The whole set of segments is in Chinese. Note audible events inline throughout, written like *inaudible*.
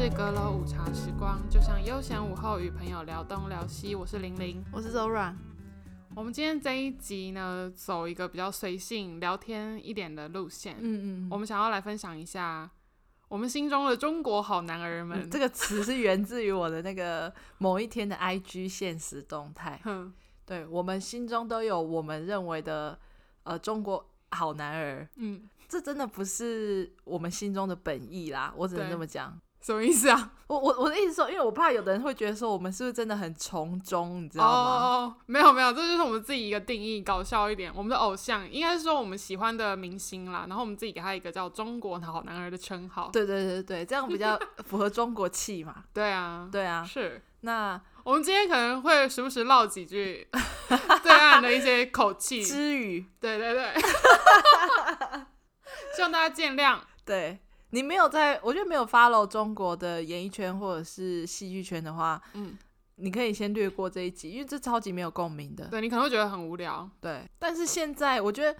是阁楼午茶时光，就像悠闲午后与朋友聊东聊西。我是玲玲，我是 Zora。我们今天这一集呢，走一个比较随性聊天一点的路线。嗯嗯，我们想要来分享一下我们心中的中国好男儿们。嗯、这个词是源自于我的那个某一天的 IG 现实动态。*laughs* 嗯，对，我们心中都有我们认为的呃中国好男儿。嗯，这真的不是我们心中的本意啦，我只能这么讲。什么意思啊？我我我的意思说，因为我怕有的人会觉得说，我们是不是真的很从中，你知道吗？哦，没有没有，这就是我们自己一个定义，搞笑一点。我们的偶像应该是说我们喜欢的明星啦，然后我们自己给他一个叫“中国好男儿”的称号。对对对对，这样比较符合中国气嘛。*laughs* 对啊，对啊，是。那我们今天可能会时不时唠几句 *laughs* 对岸的一些口气之语。对对对，*laughs* 希望大家见谅。对。你没有在，我觉得没有 follow 中国的演艺圈或者是戏剧圈的话，嗯，你可以先略过这一集，因为这超级没有共鸣的。对，你可能会觉得很无聊。对，但是现在我觉得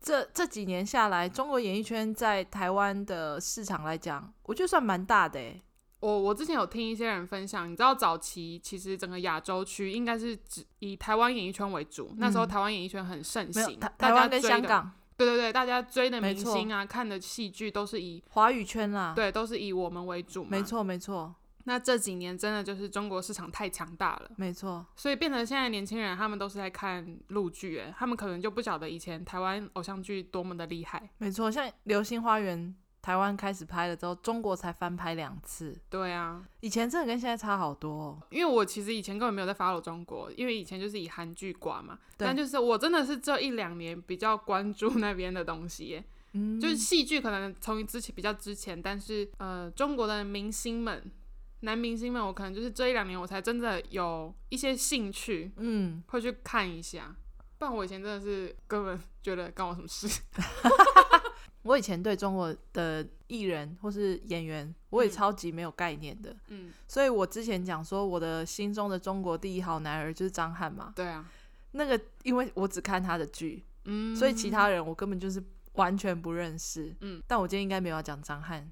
这这几年下来，中国演艺圈在台湾的市场来讲，我觉得算蛮大的诶。我我之前有听一些人分享，你知道早期其实整个亚洲区应该是只以台湾演艺圈为主，嗯，那时候台湾演艺圈很盛行，台台湾跟香港。对对对，大家追的明星啊，看的戏剧都是以华语圈啦，对，都是以我们为主嘛。没错没错。那这几年真的就是中国市场太强大了，没错。所以变成现在年轻人他们都是在看陆剧，哎，他们可能就不晓得以前台湾偶像剧多么的厉害。没错，像《流星花园》。台湾开始拍了之后，中国才翻拍两次。对啊，以前真的跟现在差好多哦。因为我其实以前根本没有在 follow 中国，因为以前就是以韩剧挂嘛。但就是我真的是这一两年比较关注那边的东西耶。嗯，就是戏剧可能从之前比较之前，但是呃，中国的明星们，男明星们，我可能就是这一两年我才真的有一些兴趣，嗯，会去看一下。不然我以前真的是根本觉得关我什么事。*laughs* 我以前对中国的艺人或是演员，我也超级没有概念的。嗯，所以我之前讲说我的心中的中国第一好男儿就是张翰嘛。对啊，那个因为我只看他的剧，嗯，所以其他人我根本就是完全不认识。嗯，但我今天应该没有要讲张翰，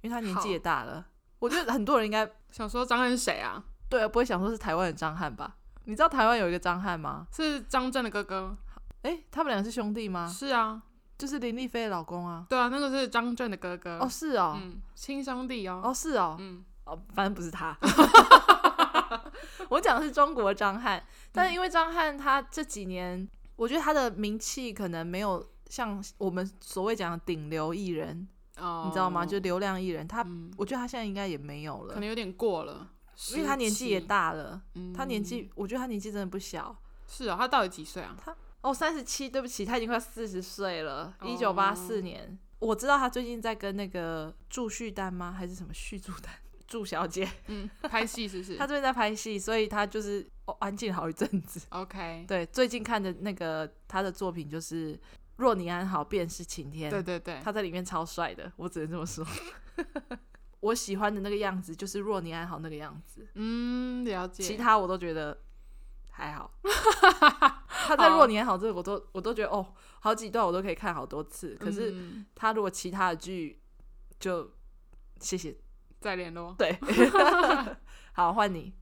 因为他年纪也大了。我觉得很多人应该 *laughs* 想说张翰是谁啊？对啊，不会想说是台湾的张翰吧？你知道台湾有一个张翰吗？是张震的哥哥。哎，他们俩是兄弟吗？是啊。就是林丽菲的老公啊，对啊，那个是张震的哥哥哦，是哦，嗯，亲兄弟哦，哦是哦，嗯，哦，反正不是他，*laughs* *laughs* 我讲的是中国张翰，但是因为张翰他这几年，我觉得他的名气可能没有像我们所谓讲的顶流艺人，哦，你知道吗？就流量艺人，他，嗯，我觉得他现在应该也没有了，可能有点过了，因为他年纪也大了，嗯，他年纪，我觉得他年纪真的不小，是啊，他到底几岁啊？他。哦，三十七，对不起，他已经快四十岁了。一九八四年，我知道他最近在跟那个祝绪丹吗？还是什么续祝丹？*laughs* 祝小姐，嗯，拍戏是不是？*laughs* 他最近在拍戏，所以他就是哦安静好一阵子。OK，对，最近看的那个他的作品就是《若你安好便是晴天》。对对对，他在里面超帅的，我只能这么说。*laughs* 我喜欢的那个样子就是《若你安好》那个样子。嗯，了解。其他我都觉得还好。*laughs* 他在《若你还好》这个，我都我都觉得哦，好几段我都可以看好多次。可是他如果其他的剧，就谢谢再联络。对，*laughs* 好，换你。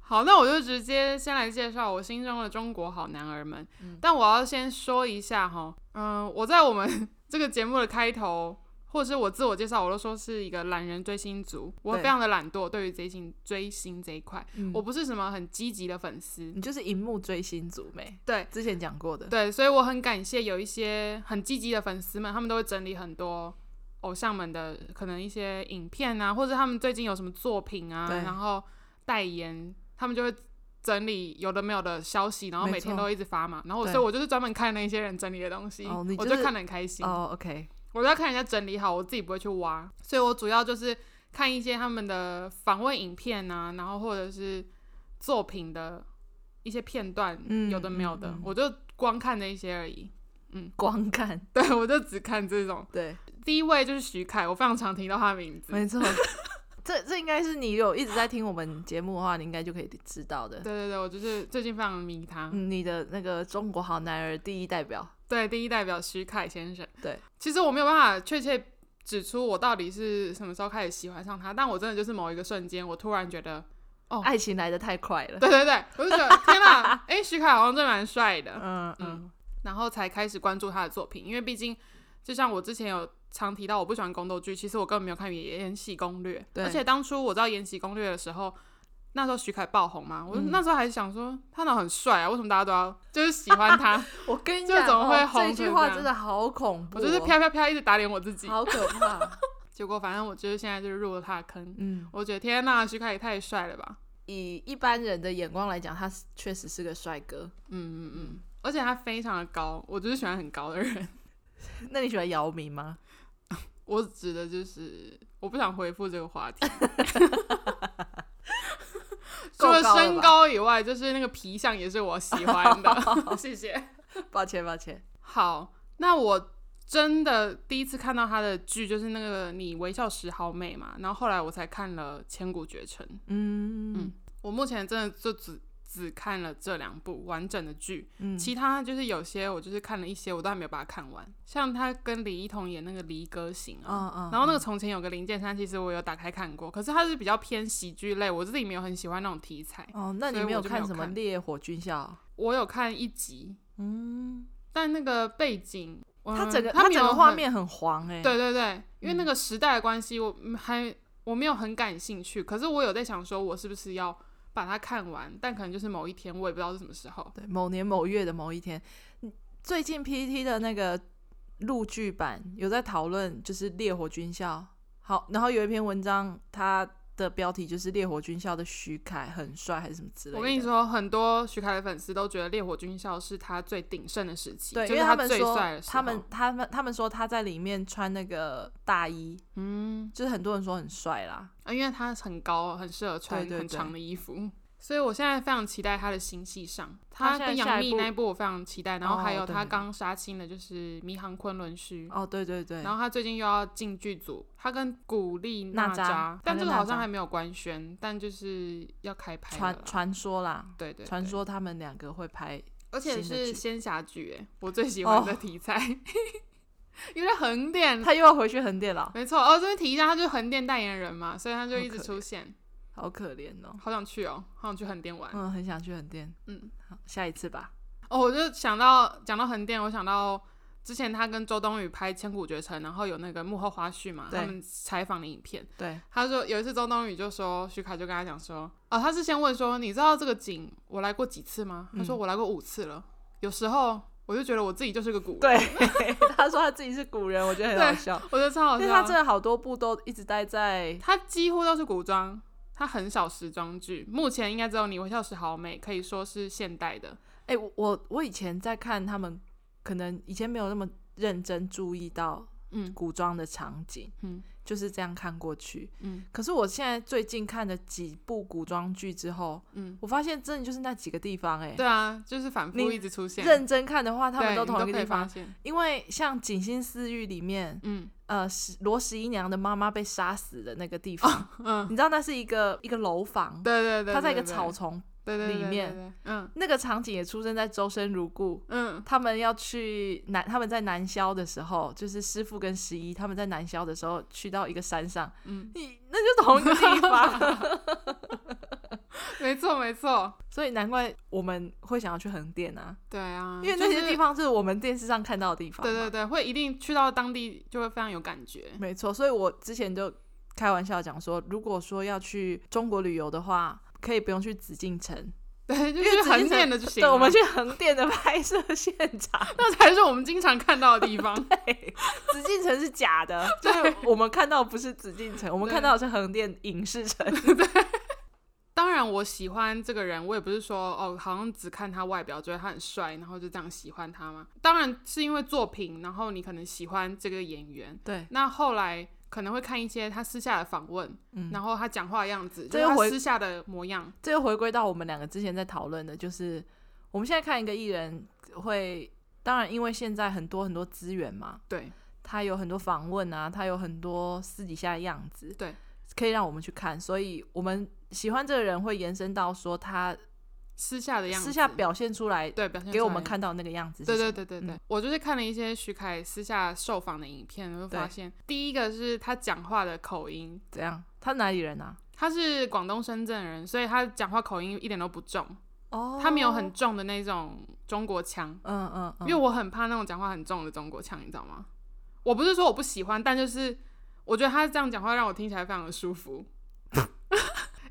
好，那我就直接先来介绍我心中的中国好男儿们。嗯、但我要先说一下哈，嗯、呃，我在我们这个节目的开头。或者是我自我介绍，我都说是一个懒人追星族，我非常的懒惰。对于追星追星这一块，嗯，我不是什么很积极的粉丝，你就是荧幕追星族没？对，之前讲过的。对，所以我很感谢有一些很积极的粉丝们，他们都会整理很多偶像们的可能一些影片啊，或者他们最近有什么作品啊，然后代言，他们就会整理有的没有的消息，然后每天都一直发嘛。然后所以我就是专门看那些人整理的东西，我就看得很开心。哦，OK。我都要看人家整理好，我自己不会去挖，所以我主要就是看一些他们的访问影片啊，然后或者是作品的一些片段，嗯、有的没有的、我就光看那些而已。嗯，光看，对，我就只看这种。对，第一位就是徐凯，我非常常听到他的名字。没错，这这应该是你有一直在听我们节目的话，你应该就可以知道的。对对对，我就是最近非常迷他，嗯、你的那个中国好男儿第一代表。对，第一代表徐凯先生。对，其实我没有办法确切指出我到底是什么时候开始喜欢上他，但我真的就是某一个瞬间，我突然觉得，哦，爱情来的太快了。对对对，我就觉得天哪，哎、欸，徐凯好像真蛮帅的，嗯嗯，嗯，然后才开始关注他的作品，因为毕竟就像我之前有常提到，我不喜欢宫斗剧，其实我根本没有看《延禧攻略》，对，而且当初我知道《延禧攻略》的时候。那时候徐凯爆红嘛，我那时候还想说他哪很帅啊，为什么大家都要就是喜欢他？*laughs* 我跟你讲，就怎么会红、哦？这句话真的好恐怖、哦，我就是飘飘飘一直打脸我自己，好可怕。*laughs* 结果反正我就是现在就是入了他的坑，嗯，我觉得天呐，徐凯也太帅了吧！以一般人的眼光来讲，他确实是个帅哥，嗯嗯嗯，而且他非常的高，我就是喜欢很高的人。*laughs* 那你喜欢姚明吗？*laughs* 我指的就是我不想回复这个话题。*laughs* 除了身高以外，就是那个皮相也是我喜欢的。谢谢，抱歉抱歉。好，那我真的第一次看到他的剧，就是那个《你微笑时好美》嘛，然后后来我才看了《千古绝尘》。嗯嗯，我目前真的就只。只看了这两部完整的剧，嗯，其他就是有些我就是看了一些，我都还没有把它看完。像他跟李一桐演那个《离歌行》啊，嗯嗯，然后那个从前有个林健山，其实我有打开看过，可是他是比较偏喜剧类，我自己没有很喜欢那种题材。哦，那你没有看什么《烈火军校》？我有看一集，嗯，但那个背景，它整个它整个画面很黄哎，对对对，因为那个时代的关系，我还我没有很感兴趣，可是我有在想说，我是不是要。把它看完，但可能就是某一天，我也不知道是什么时候。对，某年某月的某一天。最近 PPT 的那个录剧版有在讨论，就是《烈火军校》。好，然后有一篇文章，它的标题就是《烈火军校》的徐凯很帅，还是什么之类的。我跟你说，很多徐凯的粉丝都觉得《烈火军校》是他最鼎盛的时期，对，因为他最帅的时候。他们他们他们说他在里面穿那个大衣，嗯，就是很多人说很帅啦。啊，因为他很高，很适合穿很长的衣服，所以我现在非常期待他的新戏上。他跟杨幂那一部我非常期待，然后还有他刚杀青的就是《迷航昆仑虚》哦，对对对。然后他最近又要进剧组，他跟古力娜扎，但这个好像还没有官宣，但就是要开拍。传传说啦，对对，传说他们两个会拍，而且是仙侠剧，哎，我最喜欢的题材。哦因为横店，他又要回去横店了。没错，哦，这边提一下，他就是横店代言人嘛，所以他就一直出现。好可怜哦，好想去哦，好想去横店玩。嗯，很想去横店。嗯，好，下一次吧。哦，我就想到讲到横店，我想到之前他跟周冬雨拍《千古绝尘》，然后有那个幕后花絮嘛，他们采访的影片。对，他说有一次周冬雨就说，徐凯就跟他讲说，哦，他是先问说，你知道这个景我来过几次吗？他说我来过五次了，有时候。我就觉得我自己就是个古人。对，*laughs* 他说他自己是古人，我觉得很好笑。我觉得超好笑，因为他真的好多部都一直待在，他几乎都是古装，他很少时装剧。目前应该只有你微笑时好美可以说是现代的。哎、欸，我我以前在看他们，可能以前没有那么认真注意到，嗯，古装的场景，嗯。就是这样看过去，嗯，可是我现在最近看了几部古装剧之后，嗯，我发现真的就是那几个地方、欸，哎，对啊，就是反复一直出现。认真看的话，他们都同一个地方。因为像《锦心似玉》里面，嗯，呃，罗十一娘的妈妈被杀死的那个地方，哦、嗯，你知道那是一个一个楼房，对对对，它在一个草丛。对对，里面，嗯，那个场景也出生在周生如故，嗯，他们要去南，他们在南萧的时候，就是师傅跟十一他们在南萧的时候，去到一个山上，嗯，你那就同一个地方，*laughs* 没错没错，所以难怪我们会想要去横店啊，对啊，因为那些地方是我们电视上看到的地方，对对对，会一定去到当地就会非常有感觉，没错，所以我之前就开玩笑讲说，如果说要去中国旅游的话。可以不用去紫禁城，*laughs* 对，就去横店的就行。对，我们去横店的拍摄现场，*laughs* 那才是我们经常看到的地方。*laughs* 对，紫禁城是假的，就是我们看到不是紫禁城，我们看到的是横店影视城。对，当然我喜欢这个人，我也不是说哦，好像只看他外表，觉得他很帅，然后就这样喜欢他嘛。当然是因为作品，然后你可能喜欢这个演员。对，那后来。可能会看一些他私下的访问，嗯，然后他讲话的样子，这又回私下的模样。这又回归到我们两个之前在讨论的，就是我们现在看一个艺人会，当然因为现在很多很多资源嘛，对，他有很多访问啊，他有很多私底下的样子，对，可以让我们去看，所以我们喜欢这个人会延伸到说他私下的样子，私下表现出来，对，表现给我们看到那个样子。对对对对对，嗯、我就是看了一些徐凯私下受访的影片，我就发现第一个是他讲话的口音怎样？他哪里人啊？他是广东深圳人，所以他讲话口音一点都不重。哦，他没有很重的那种中国腔。嗯嗯，嗯嗯，因为我很怕那种讲话很重的中国腔，你知道吗？我不是说我不喜欢，但就是我觉得他这样讲话让我听起来非常的舒服。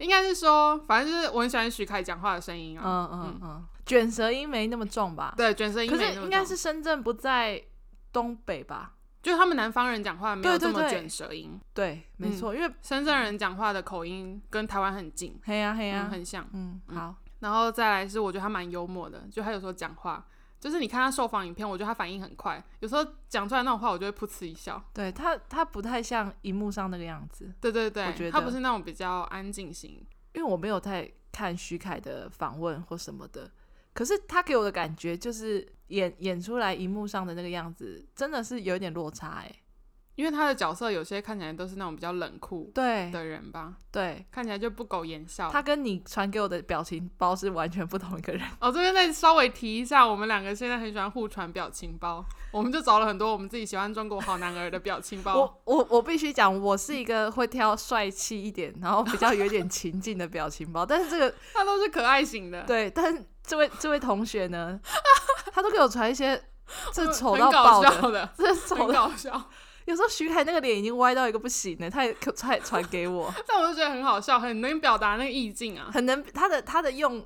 应该是说，反正就是我很喜欢徐凯讲话的声音啊。嗯嗯嗯，卷舌音没那么重吧？对，卷舌音没那么重。可是应该是深圳不在东北吧？就是他们南方人讲话没有这么卷舌音。对，没错，因为深圳人讲话的口音跟台湾很近。嘿呀嘿呀，很像。嗯，好。然后再来是，我觉得他蛮幽默的，就他有时候讲话。就是你看他受访影片，我觉得他反应很快，有时候讲出来那种话，我就会噗嗤一笑。对他，他不太像荧幕上那个样子。对对对，我觉得他不是那种比较安静型。因为我没有太看徐凯的访问或什么的，可是他给我的感觉就是演演出来荧幕上的那个样子，真的是有点落差哎。因为他的角色有些看起来都是那种比较冷酷对的人吧，对，看起来就不苟言笑。他跟你传给我的表情包是完全不同一个人。哦，这边再稍微提一下，我们两个现在很喜欢互传表情包，我们就找了很多我们自己喜欢中国好男儿的表情包。我我我必须讲，我是一个会挑帅气一点，然后比较有点情境的表情包，但是这个 *laughs* 他都是可爱型的。对，但是这位这位同学呢，他都给我传一些 *laughs* 这丑到爆的，这丑很搞笑。有时候徐凯那个脸已经歪到一个不行了，他也传传给我，*laughs* 但我就觉得很好笑，很能表达那个意境啊，很能他的他的用，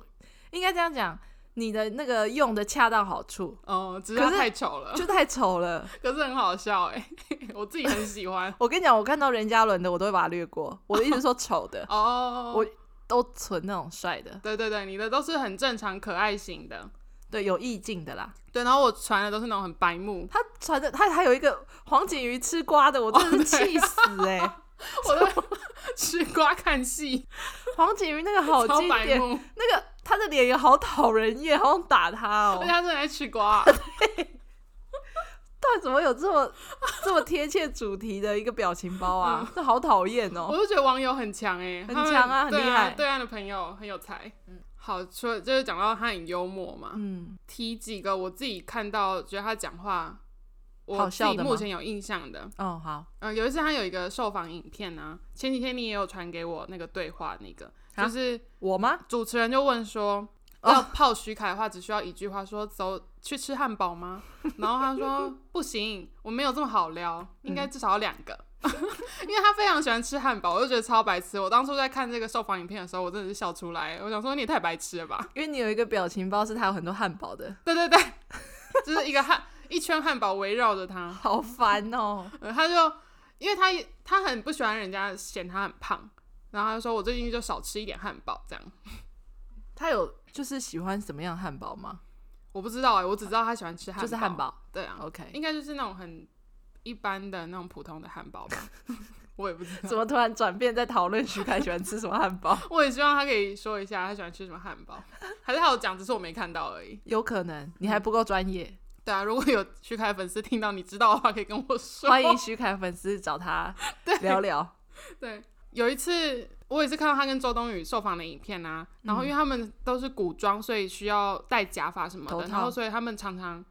应该这样讲，你的那个用的恰到好处。哦，只是太丑了，就太丑了，*laughs* 可是很好笑哎，*laughs* 我自己很喜欢。我跟你讲，我看到任嘉伦的，我都会把它略过，我的意思说丑的哦，我都存那种帅的。对对对，你的都是很正常可爱型的。对，有意境的啦。对，然后我传的都是那种很白目。他传的，他还有一个黄景瑜吃瓜的，我真的是气死哎、欸！哦、*laughs* 我都 *laughs* 吃瓜看戏，黄景瑜那个好经典，那个他的脸也好讨人厌，好想打他哦。而且他正在吃瓜。*laughs* 到底怎么有这么这么贴切主题的一个表情包啊？这、嗯、好讨厌哦！我就觉得网友很强哎、欸，很强啊，很厉害。对岸的朋友很有才。嗯。好，说就是讲到他很幽默嘛，嗯，提几个我自己看到觉得他讲话，我自己目前有印象的，哦，好，嗯、呃，有一次他有一个受访影片呢、啊，前几天你也有传给我那个对话，那个。就是我吗？主持人就问说，要泡徐凯的话，只需要一句话说，说走去吃汉堡吗？然后他说不行，我没有这么好撩，*laughs* 应该至少要两个。嗯 *laughs* 因为他非常喜欢吃汉堡，我就觉得超白痴。我当初在看这个受访影片的时候，我真的是笑出来。我想说你也太白痴了吧？因为你有一个表情包是他有很多汉堡的，对对对，*laughs* 就是一个汉一圈汉堡围绕着他，好烦哦、呃。他就因为他他很不喜欢人家嫌他很胖，然后他就说我最近就少吃一点汉堡这样。他有就是喜欢什么样汉堡吗？我不知道哎、欸，我只知道他喜欢吃汉堡，就是汉堡。对啊，OK，应该就是那种很。一般的那种普通的汉堡吧，*laughs* 我也不知道怎么突然转变在讨论徐凯喜欢吃什么汉堡。*laughs* 我也希望他可以说一下他喜欢吃什么汉堡，还是他有讲，只是我没看到而已。有可能你还不够专业。对啊，如果有徐凯粉丝听到你知道的话，可以跟我说。欢迎徐凯粉丝找他聊聊。对，对，有一次我也是看到他跟周冬雨受访的影片啊，然后因为他们都是古装，所以需要戴假发什么的，然后所以他们常常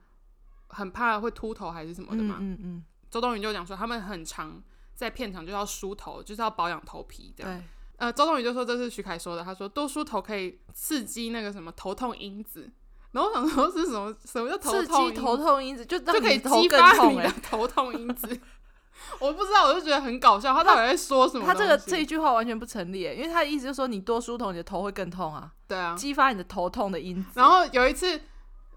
很怕会秃头还是什么的嘛。嗯嗯，嗯。周冬雨就讲说，他们很常在片场就要梳头，就是要保养头皮这样。对。呃，周冬雨就说这是徐凯说的，他说多梳头可以刺激那个什么头痛因子。然后我想说是什么？什么叫头痛？刺激头痛因子就就可以激发你的头痛因子。*laughs* *laughs* 我不知道，我就觉得很搞笑。他到底在说什么？他这个这一句话完全不成立，因为他的意思就是说你多梳头，你的头会更痛啊。对啊。激发你的头痛的因子。然后有一次。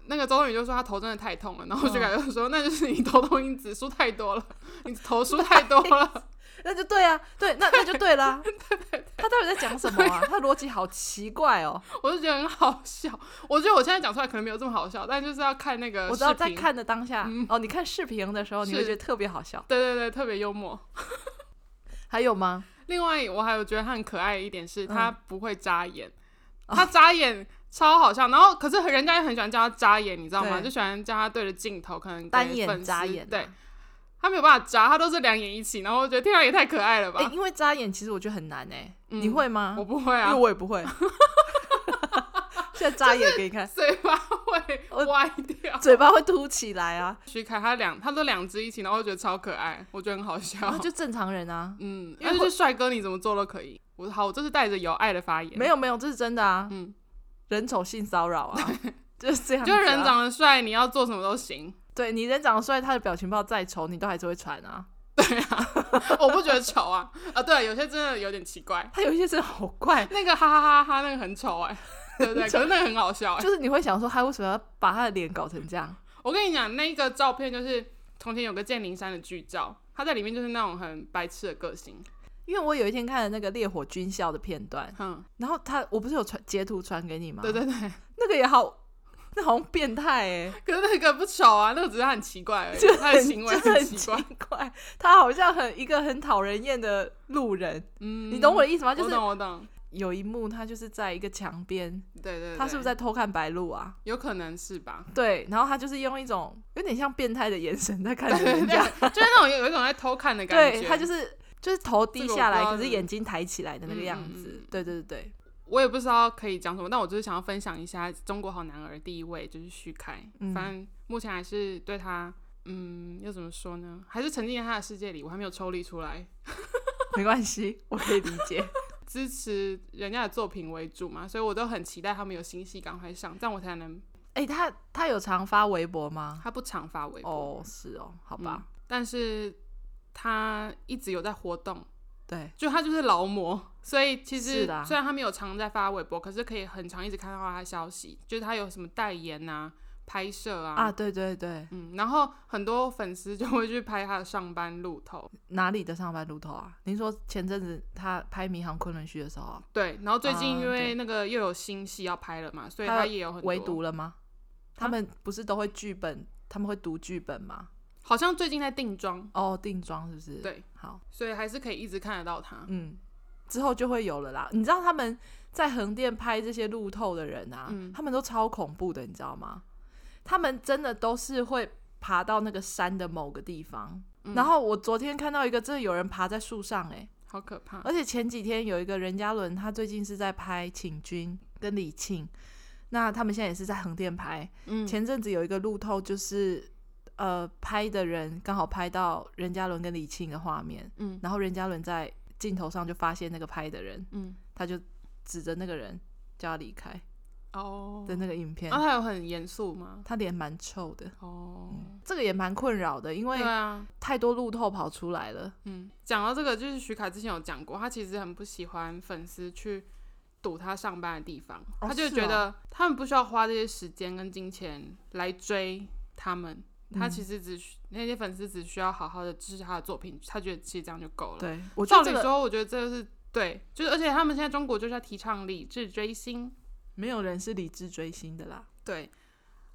那个周冬雨就说他头真的太痛了，然后徐凯就说、嗯、那就是你头痛因子输太多了，*laughs* 你头输太多了，*laughs* 那就对啊，对，那那就对啦。*laughs* 对对对，他到底在讲什么啊？他的逻辑好奇怪哦，我就觉得很好笑。我觉得我现在讲出来可能没有这么好笑，但就是要看那个。我知道在看的当下，嗯、哦，你看视频的时候，你会觉得特别好笑。对对对，特别幽默。还有吗？另外，我还有觉得他很可爱的一点是他不会眨眼，嗯、他眨眼。哦超好笑，然后可是人家也很喜欢叫他眨眼，你知道吗？就喜欢叫他对着镜头，可能单眼眨眼。对，他没有办法眨，他都是两眼一起，然后我觉得天啊，也太可爱了吧！欸、因为眨眼其实我觉得很难哎、欸，嗯、你会吗？我不会啊，因为我也不会。*laughs* 现在眨眼给你看，*laughs* 嘴巴会歪掉，嘴巴会凸起来啊。徐凯他两他都两只一起，然后我觉得超可爱，我觉得很好笑。就正常人啊，嗯，因为是帅哥，你怎么做都可以。我好，我这是带着有爱的发言。没有没有，这是真的啊。嗯，人丑性骚扰啊，就是这样。就人长得帅，你要做什么都行。对，你人长得帅，他的表情包再丑，你都还是会传啊。对啊，*laughs* 我不觉得丑啊啊！对，有些真的有点奇怪，他有一些真的好怪，那个哈哈哈哈，那个很丑哎，对不对？*laughs* 可是那个很好笑哎，就是你会想说他为什么要把他的脸搞成这样？我跟你讲，那个照片就是从前有个剑灵山的剧照，他在里面就是那种很白痴的个性。因为我有一天看了那个烈火军校的片段，嗯，然后他我不是有传截图传给你吗？对对对，那个也好。那好像变态哎，*laughs* 可是那个不丑啊，那个只是很奇怪而已，就他的行为很奇怪，奇怪，他好像很一个很讨人厌的路人，嗯，你懂我的意思吗？就是我懂我懂。有一幕他就是在一个墙边，对，对对，他是不是在偷看白鹿啊？有可能是吧。对，然后他就是用一种有点像变态的眼神在看人家，就是那种有有一种在偷看的感觉。对，他就是就是头低下来，可是眼睛抬起来的那个样子。对对对对。我也不知道可以讲什么，但我就是想要分享一下中国好男儿第一位就是徐凯，嗯、反正目前还是对他，嗯，要怎么说呢？还是沉浸在他的世界里，我还没有抽离出来。*laughs* 没关系，我可以理解，*laughs* 支持人家的作品为主嘛，所以我都很期待他们有新戏赶快上，这样我才能。哎、欸，他他有常发微博吗？他不常发微博。哦，是哦，好吧、嗯，但是他一直有在活动。对，就他就是劳模，所以其实虽然他没有常在发微博，可是可以很长一直看到他的消息，就是他有什么代言啊、拍摄啊。啊，对对对，嗯，然后很多粉丝就会去拍他的上班路透。哪里的上班路透啊？您说前阵子他拍《迷航昆仑虚》的时候啊？对，然后最近因为那个又有新戏要拍了嘛，所以他也有很多。围读了吗？他们不是都会剧本，他们会读剧本吗？好像最近在定妆哦，定妆是不是？对，好，所以还是可以一直看得到他。嗯，之后就会有了啦。你知道他们在横店拍这些路透的人啊，嗯、他们都超恐怖的，你知道吗？他们真的都是会爬到那个山的某个地方。嗯、然后我昨天看到一个，真的有人爬在树上、欸，哎，好可怕。而且前几天有一个任嘉伦，他最近是在拍《请君》跟李沁，那他们现在也是在横店拍。嗯，前阵子有一个路透就是。呃，拍的人刚好拍到任嘉伦跟李沁的画面，嗯，然后任嘉伦在镜头上就发现那个拍的人，嗯，他就指着那个人叫他离开，哦，的那个影片，那、哦、他有很严肃吗？他脸蛮臭的，哦、嗯，这个也蛮困扰的，因为对啊，太多路透跑出来了，嗯，讲到这个，就是徐凯之前有讲过，他其实很不喜欢粉丝去堵他上班的地方，哦、他就觉得他们不需要花这些时间跟金钱来追他们。他其实只需、嗯、那些粉丝只需要好好的支持他的作品，他觉得其实这样就够了。对，我照理说，我觉得这个是对，就是而且他们现在中国就是在提倡理智追星，没有人是理智追星的啦。对，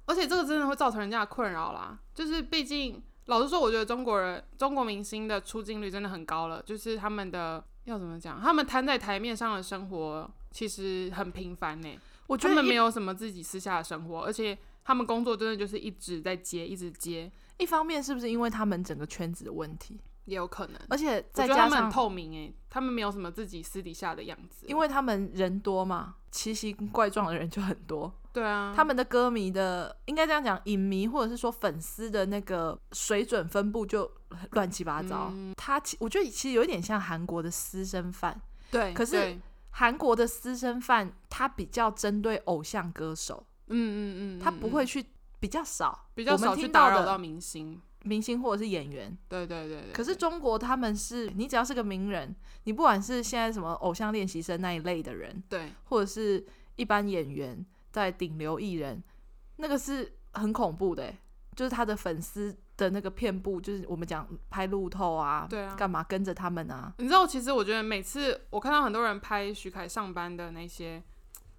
而且这个真的会造成人家的困扰啦。就是毕竟老实说，我觉得中国人中国明星的出镜率真的很高了，就是他们的要怎么讲，他们摊在台面上的生活其实很平凡呢。我觉得他们没有什么自己私下的生活，而且。他们工作真的就是一直在接，一直接。一方面是不是因为他们整个圈子的问题，也有可能。而且再加上他们很透明，诶，他们没有什么自己私底下的样子，因为他们人多嘛，奇形怪状的人就很多。对啊，他们的歌迷的应该这样讲，影迷或者是说粉丝的那个水准分布就乱七八糟。嗯、他其我觉得其实有一点像韩国的私生饭。对，可是韩国的私生饭他比较针对偶像歌手。嗯嗯嗯，他不会去比较少，比较少去打扰到明星、明星或者是演员。对对对对。可是中国他们是，你只要是个名人，你不管是现在什么偶像练习生那一类的人，对，或者是一般演员，在顶流艺人，那个是很恐怖的，就是他的粉丝的那个遍布，就是我们讲拍路透啊，对啊，干嘛跟着他们啊？你知道，其实我觉得每次我看到很多人拍徐凯上班的那些。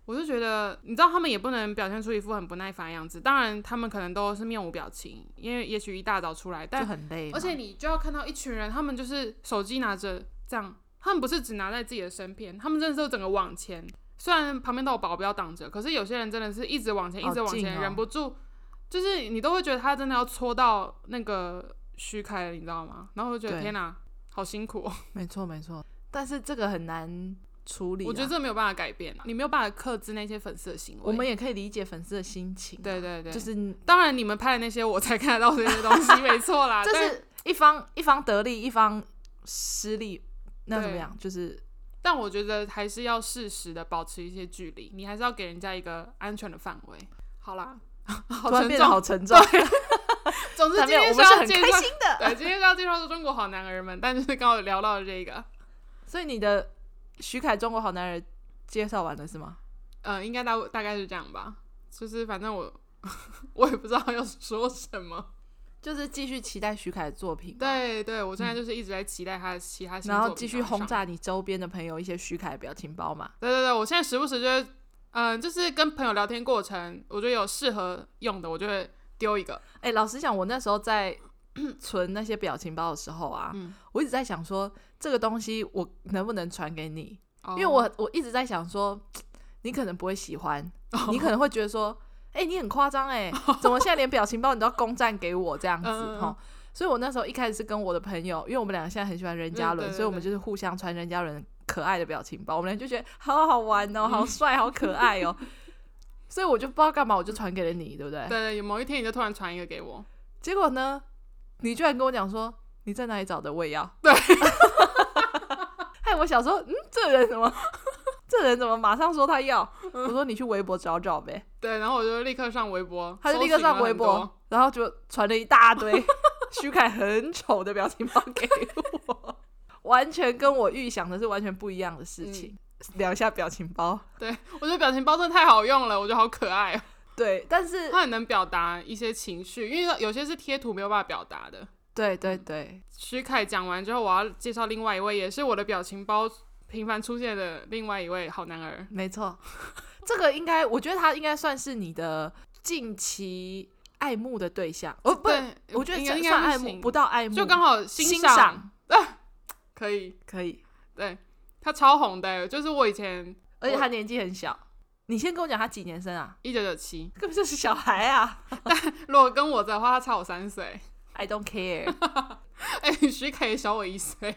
我就觉得，你知道，他们也不能表现出一副很不耐烦的样子。当然，他们可能都是面无表情，因为也许一大早出来，但很累。而且你就要看到一群人，他们就是手机拿着这样，他们不是只拿在自己的身边，他们真的是整个往前。虽然旁边都有保镖挡着，可是有些人真的是一直往前，一直往前，忍不住，就是你都会觉得他真的要戳到那个虚开了，你知道吗？然后我就觉得天哪，好辛苦。没错没错，但是这个很难。处理。我觉得这没有办法改变，你没有办法克制那些粉丝的行为。我们也可以理解粉丝的心情。对对对，就是当然你们拍的那些我才看得到这些东西，*laughs* 没错啦。就是一方一方得利，一方失利，那怎么样？就是，但我觉得还是要适时的保持一些距离，你还是要给人家一个安全的范围。好啦，*laughs* 突然变得好沉重。*laughs* 总之今天是要很开心的，对，今天是要介绍说中国好男儿们，但就是刚好聊到了这个，所以你的徐凯中国好男人介绍完了是吗？嗯，应该大大概是这样吧，就是反正我 *laughs* 我也不知道要说什么，就是继续期待徐凯的作品。对对，我现在就是一直在期待他的其他新作品，然后继续轰炸你周边的朋友一些徐凯的表情包嘛。对对对，我现在时不时就会，嗯，就是跟朋友聊天过程，我觉得有适合用的，我就会。丢一个，哎、欸，老实讲，我那时候在 *clears throat* 存那些表情包的时候啊，嗯、我一直在想说，这个东西我能不能传给你？哦、因为我我一直在想说，*tsk* 你可能不会喜欢，哦、你可能会觉得说，哎、欸，你很夸张，哎，*laughs* 怎么现在连表情包你都要攻占给我这样子？哈、嗯，所以我那时候一开始是跟我的朋友，因为我们两个现在很喜欢任嘉伦，嗯、所以我们就是互相传任嘉伦可爱的表情包，我们俩就觉得好好玩哦，好帅，好可爱哦。*laughs* 所以我就不知道干嘛，我就传给了你，对不对？对对，有某一天你就突然传一个给我，结果呢，你居然跟我讲说你在哪里找的，我也要。对，*laughs* 害我想说，嗯，这人怎么，这人怎么马上说他要？我说你去微博找找呗。对，然后我就立刻上微博，他就立刻上微博，然后就传了一大堆 *laughs* 徐凯很丑的表情包给我，完全跟我预想的是完全不一样的事情。嗯聊一下表情包，对，我觉得表情包真的太好用了，我觉得好可爱哦。对，但是他很能表达一些情绪，因为有些是贴图没有办法表达的。对对对，徐凯讲完之后，我要介绍另外一位，也是我的表情包频繁出现的另外一位好男儿。没错，*laughs* 这个应该，我觉得他应该算是你的近期爱慕的对象。哦，不，我觉得应该算爱慕，不到爱慕，就刚好欣赏。啊，可以，可以，对。他超红的，就是我以前，而且他年纪很小。你先跟我讲他几年生啊？一九九七，*laughs* 根本就是小孩啊！*laughs* 但如果跟我的话，他差我三岁。I don't care。*laughs* 哎，徐凯也小我一岁，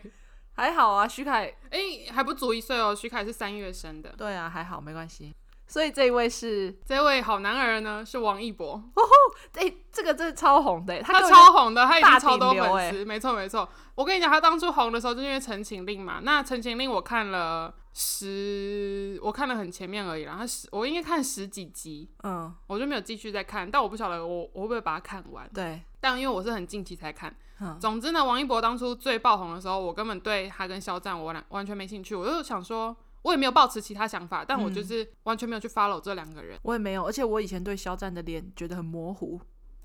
还好啊。徐凯，哎、欸，还不足一岁哦。徐凯是三月生的。对啊，还好，没关系。所以这一位是这位好男儿呢，是王一博。哦吼，哎、欸，这个真的超红的，他超红的，他已经超多粉丝。没错没错，我跟你讲，他当初红的时候，就因为《陈情令》嘛。那《陈情令》我看了十，我看了很前面而已然后十，我应该看十几集，嗯，我就没有继续再看。但我不晓得我我会不会把它看完。对，但因为我是很近期才看。嗯，总之呢，王一博当初最爆红的时候，我根本对他跟肖战我俩完全没兴趣。我就想说。我也没有抱持其他想法，但我就是完全没有去 follow 这两个人。我也没有，而且我以前对肖战的脸觉得很模糊。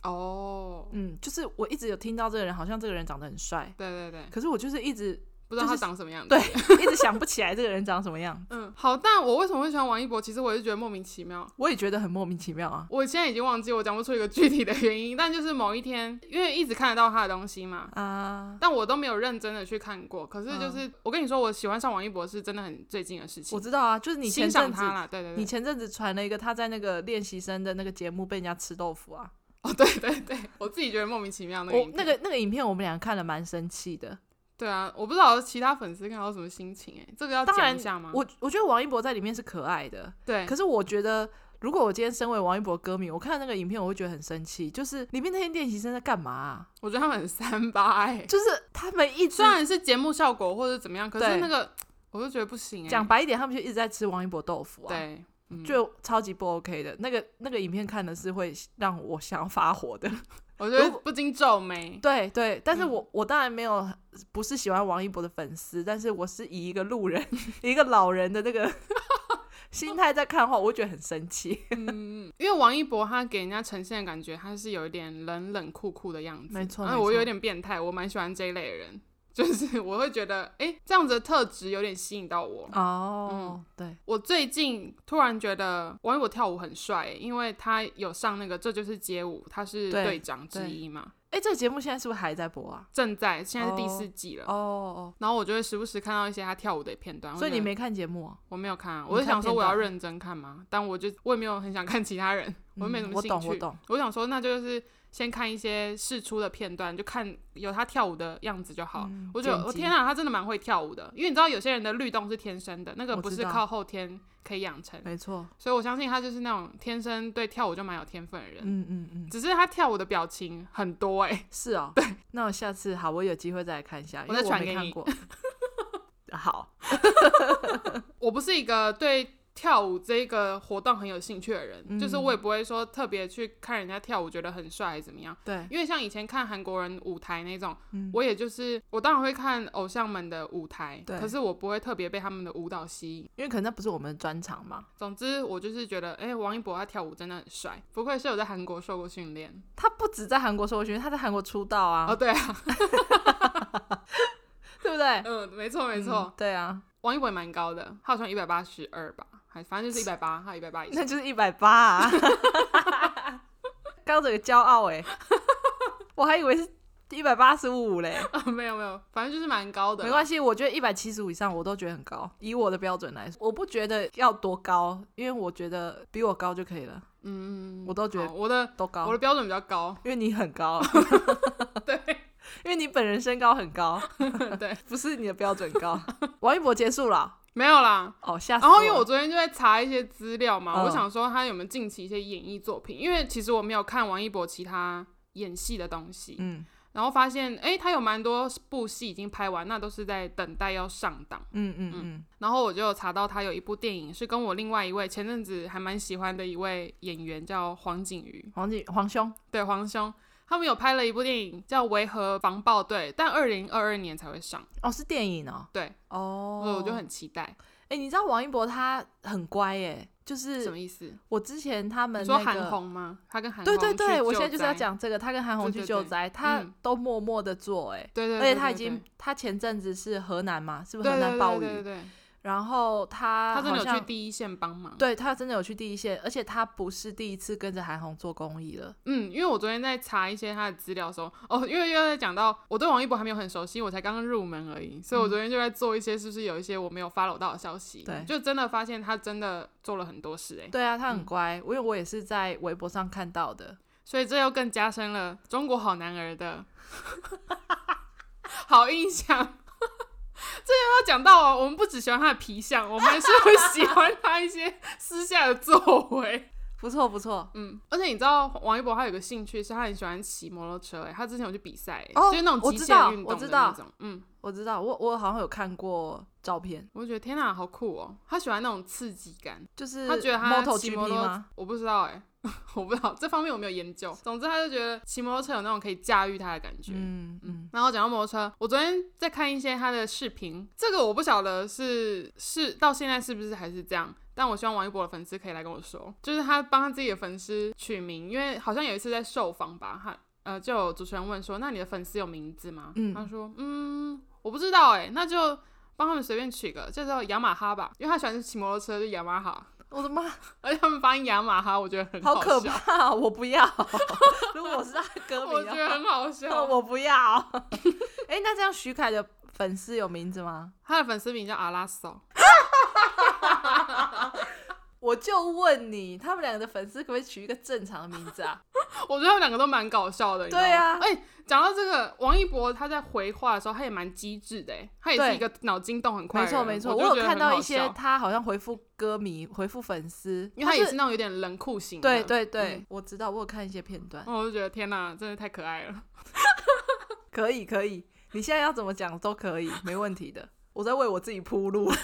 哦，嗯，就是我一直有听到这个人，好像这个人长得很帅。对对对。可是我就是一直。不知道他长什么样子，对，*laughs* 一直想不起来这个人长什么样。嗯，好，但我为什么会喜欢王一博？其实我也是觉得莫名其妙。我也觉得很莫名其妙啊！我现在已经忘记，我讲不出一个具体的原因。但就是某一天，因为一直看得到他的东西嘛，啊，但我都没有认真的去看过。可是就是，我跟你说，我喜欢上王一博是真的很最近的事情。我知道啊，就是你欣赏他啦，对对对，你前阵子传了一个他在那个练习生的那个节目被人家吃豆腐啊。哦，对对对，我自己觉得莫名其妙那个。我那个那个影片，我们俩看了蛮生气的。对啊，我不知道其他粉丝看到什么心情哎、欸，这个要讲一下吗？我我觉得王一博在里面是可爱的，对。可是我觉得，如果我今天身为王一博歌迷，我看那个影片，我会觉得很生气。就是里面那些练习生在干嘛、啊？*laughs* 我觉得他们很三八哎、欸，就是他们一直虽然是节目效果或者怎么样，可是那个我就觉得不行、欸。讲白一点，他们就一直在吃王一博豆腐啊，对，嗯、就超级不 OK 的。那个那个影片看的是会让我想要发火的。我觉得不禁皱眉。对对，但是我、嗯、我当然没有不是喜欢王一博的粉丝，但是我是以一个路人、*laughs* 一个老人的那个 *laughs* 心态在看的话，我会觉得很生气。嗯，因为王一博他给人家呈现的感觉，他是有一点冷冷酷酷的样子。没错，那我有点变态，我蛮喜欢这一类的人。就是我会觉得，哎、欸，这样子的特质有点吸引到我。哦，嗯，对，我最近突然觉得王一博跳舞很帅，因为他有上那个《这就是街舞》，他是队长之一嘛。哎、哎，这个节目现在是不是还在播啊？正在，现在是第四季了。哦哦。然后我就会时不时看到一些他跳舞的片段。所以你没看节目啊？我没有看，啊我就想说我要认真看嘛。但我就我也没有很想看其他人，我又没什么兴趣。我懂，我懂。我想说，那就是。先看一些试出的片段，就看有他跳舞的样子就好。嗯、我觉得，我天啊，他真的蛮会跳舞的。因为你知道，有些人的律动是天生的，那个不是靠后天可以养成。没错。所以我相信他就是那种天生对跳舞就蛮有天分的人。嗯嗯嗯。只是他跳舞的表情很多哎、欸。是哦。*laughs* 对。那我下次好，我有机会再来看一下。我再传给你。*laughs* 好。*laughs* 我不是一个对。跳舞这个活动很有兴趣的人，嗯、就是我也不会说特别去看人家跳舞，觉得很帅还是怎么样。对，因为像以前看韩国人舞台那种，嗯、我也就是我当然会看偶像们的舞台，对可是我不会特别被他们的舞蹈吸引，因为可能那不是我们的专长嘛。总之，我就是觉得，哎、欸，王一博他跳舞真的很帅，不愧是有在韩国受过训练。他不止在韩国受过训练，他在韩国出道啊。哦，对啊，*laughs* 对不对？嗯，没错没错、嗯，对啊，王一博也蛮高的，他好像一百八十二吧。反正就是一百八，还有一百八以上，那就是一百八啊！刚刚这个骄傲哎，我还以为是一百八十五嘞。没有没有，反正就是蛮高的。没关系，我觉得一百七十五以上我都觉得很高。以我的标准来说，我不觉得要多高，因为我觉得比我高就可以了。嗯，我都觉得我的都高，我的标准比较高，因为你很高。*laughs* 对，因为你本人身高很高。对，不是你的标准高。王一博结束了。没有啦，哦，吓死。然后因为我。昨天就在查一些资料嘛，嗯、我想说他有没有近期一些演艺作品，因为其实我没有看王一博其他演戏的东西，嗯，然后发现哎，他有蛮多部戏已经拍完，那都是在等待要上档，嗯嗯。嗯。然后我就查到他有一部电影是跟我另外一位前阵子还蛮喜欢的一位演员叫黄景瑜，黄景黄兄，对黄兄。他们有拍了一部电影叫《维和防暴队》，但二零二二年才会上。哦，是电影哦。对，哦，所以我就很期待。哎、欸，你知道王一博他很乖耶，就是什么意思？我之前他们、那个、说韩红吗？他跟韩红对对对，我现在就是要讲这个，他跟韩红去救灾，他都默默的做，哎，对，对对，而且他已经，他前阵子是河南嘛，是不是河南暴雨？对对，对对对。然后他他真的有去第一线帮忙，对，他真的有去第一线，而且他不是第一次跟着韩红做公益了。嗯，因为我昨天在查一些他的资料的时候，哦，因为又在讲到我对王一博还没有很熟悉，我才刚刚入门而已，所以我昨天就在做一些是不是有一些我没有 follow 到的消息，对，就真的发现他真的做了很多事，哎，对啊，他很乖，嗯，因为我也是在微博上看到的，所以这又更加深了中国好男儿的 *laughs* 好印象。*laughs* 这又要讲到哦，我们不只喜欢他的皮相，我们还是会喜欢他一些私下的作为。*laughs* 不错不错，嗯，而且你知道王一博他有个兴趣是他很喜欢骑摩托车，哎，他之前有去比赛，哦、就是那种极限运动的那种，嗯，我知道，我我好像有看过照片，我觉得天哪，好酷哦，他喜欢那种刺激感，就是他觉得他骑摩托，吗我不知道哎。我不知道 *laughs* 这方面我没有研究。总之，他就觉得骑摩托车有那种可以驾驭他的感觉。嗯嗯。然后讲到摩托车，我昨天在看一些他的视频，这个我不晓得是是到现在是不是还是这样。但我希望王一博的粉丝可以来跟我说，就是他帮他自己的粉丝取名，因为好像有一次在受访吧，他呃就有主持人问说：“那你的粉丝有名字吗？”嗯，他说：“嗯，我不知道哎，那就帮他们随便取个，就叫做雅马哈吧，因为他喜欢骑摩托车，就雅马哈。”我的妈！*laughs* 而且他们发音雅马哈，我觉得很好，好可怕，我不要。*laughs* 如果我是他的歌 *laughs* 迷，我觉得很好笑，我不要。哎、欸，那这样徐凯的粉丝有名字吗？他的粉丝名叫阿拉嫂。我就问你，他们两个的粉丝可不可以取一个正常的名字啊？*laughs* 我觉得他们两个都蛮搞笑的。对啊，哎、欸，讲到这个，王一博他在回话的时候，他也蛮机智的，他也是一个脑筋动很快的。没错没错，我有看到一些他好像回复歌迷、回复粉丝，因为他也是那种有点冷酷型的。对对对，嗯、我知道，我有看一些片段，我就觉得天哪，真的太可爱了。*laughs* 可以可以，你现在要怎么讲都可以，没问题的。我在为我自己铺路。*laughs*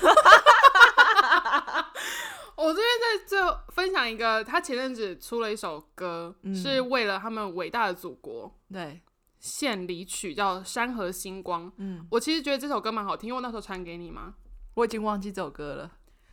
我这边在最后分享一个，他前阵子出了一首歌，嗯、是为了他们伟大的祖国，对，献礼曲叫《山河星光》。嗯，我其实觉得这首歌蛮好听，因为我那时候传给你嘛，我已经忘记这首歌了。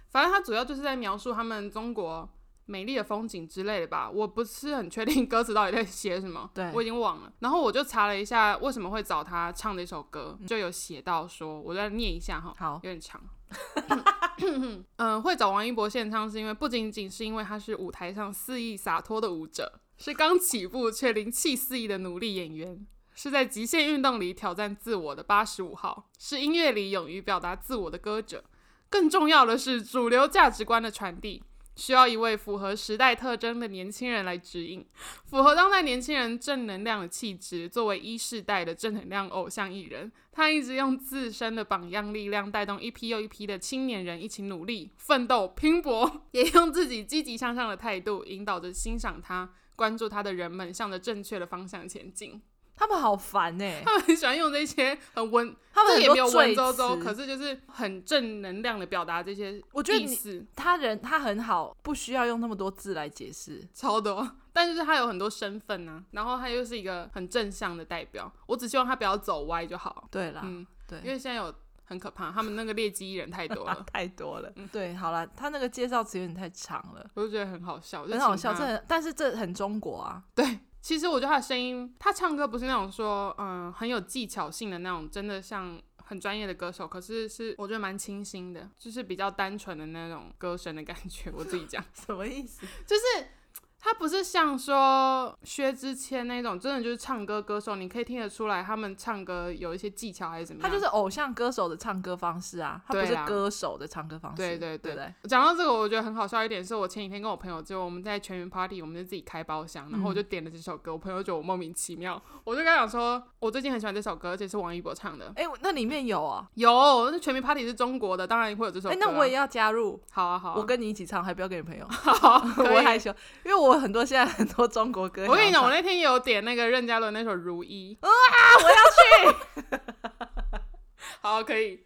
反正他主要就是在描述他们中国美丽的风景之类的吧，我不是很确定歌词到底在写什么，对，我已经忘了。然后我就查了一下为什么会找他唱的一首歌，嗯、就有写到说，我再念一下哈，好，有点长。*laughs* *coughs* 嗯，会找王一博献唱，是因为不仅仅是因为他是舞台上肆意洒脱的舞者，是刚起步却灵气四溢的努力演员，是在极限运动里挑战自我的八十五号，是音乐里勇于表达自我的歌者。更重要的是，主流价值观的传递。需要一位符合时代特征的年轻人来指引，符合当代年轻人正能量的气质。作为一世代的正能量偶像艺人，他一直用自身的榜样力量带动一批又一批的青年人一起努力、奋斗、拼搏，也用自己积极向上的态度引导着欣赏他、关注他的人们向着正确的方向前进。他们好烦呢、欸，他们很喜欢用这些很文，他们也没有文绉绉，可是就是很正能量的表达这些意思。我觉得他人他很好，不需要用那么多字来解释，超多。*laughs* 但是他有很多身份啊，然后他又是一个很正向的代表。我只希望他不要走歪就好。对啦，嗯，对，因为现在有很可怕，他们那个劣迹艺人太多了，*laughs* 太多了。嗯、对，好了，他那个介绍词有点太长了，我就觉得很好笑，很好笑。这但是这很中国啊，对。其实我觉得他的声音，他唱歌不是那种说，嗯，很有技巧性的那种，真的像很专业的歌手。可是是我觉得蛮清新的，就是比较单纯的那种歌声的感觉。我自己讲 *laughs* 什么意思？就是。他不是像说薛之谦那种，真的就是唱歌歌手，你可以听得出来他们唱歌有一些技巧还是怎么样。他就是偶像歌手的唱歌方式啊，他不是歌手的唱歌方式。对对对对。讲到这个，我觉得很好笑一点是，我前几天跟我朋友就我们在全员 party，我们就自己开包厢，然后我就点了这首歌，我朋友觉得我莫名其妙，我就跟他讲说，我最近很喜欢这首歌，而且是王一博唱的。哎，那里面有啊？有，那全民 party 是中国的，当然会有这首歌。哎，那我也要加入。好啊好啊，我跟你一起唱，还不要给你朋友。好，*laughs* 我害羞，因为我很多现在很。多中国歌，我跟你讲，我那天有点那个任嘉伦那首《如一》，啊，我要去，*laughs* 好，可以，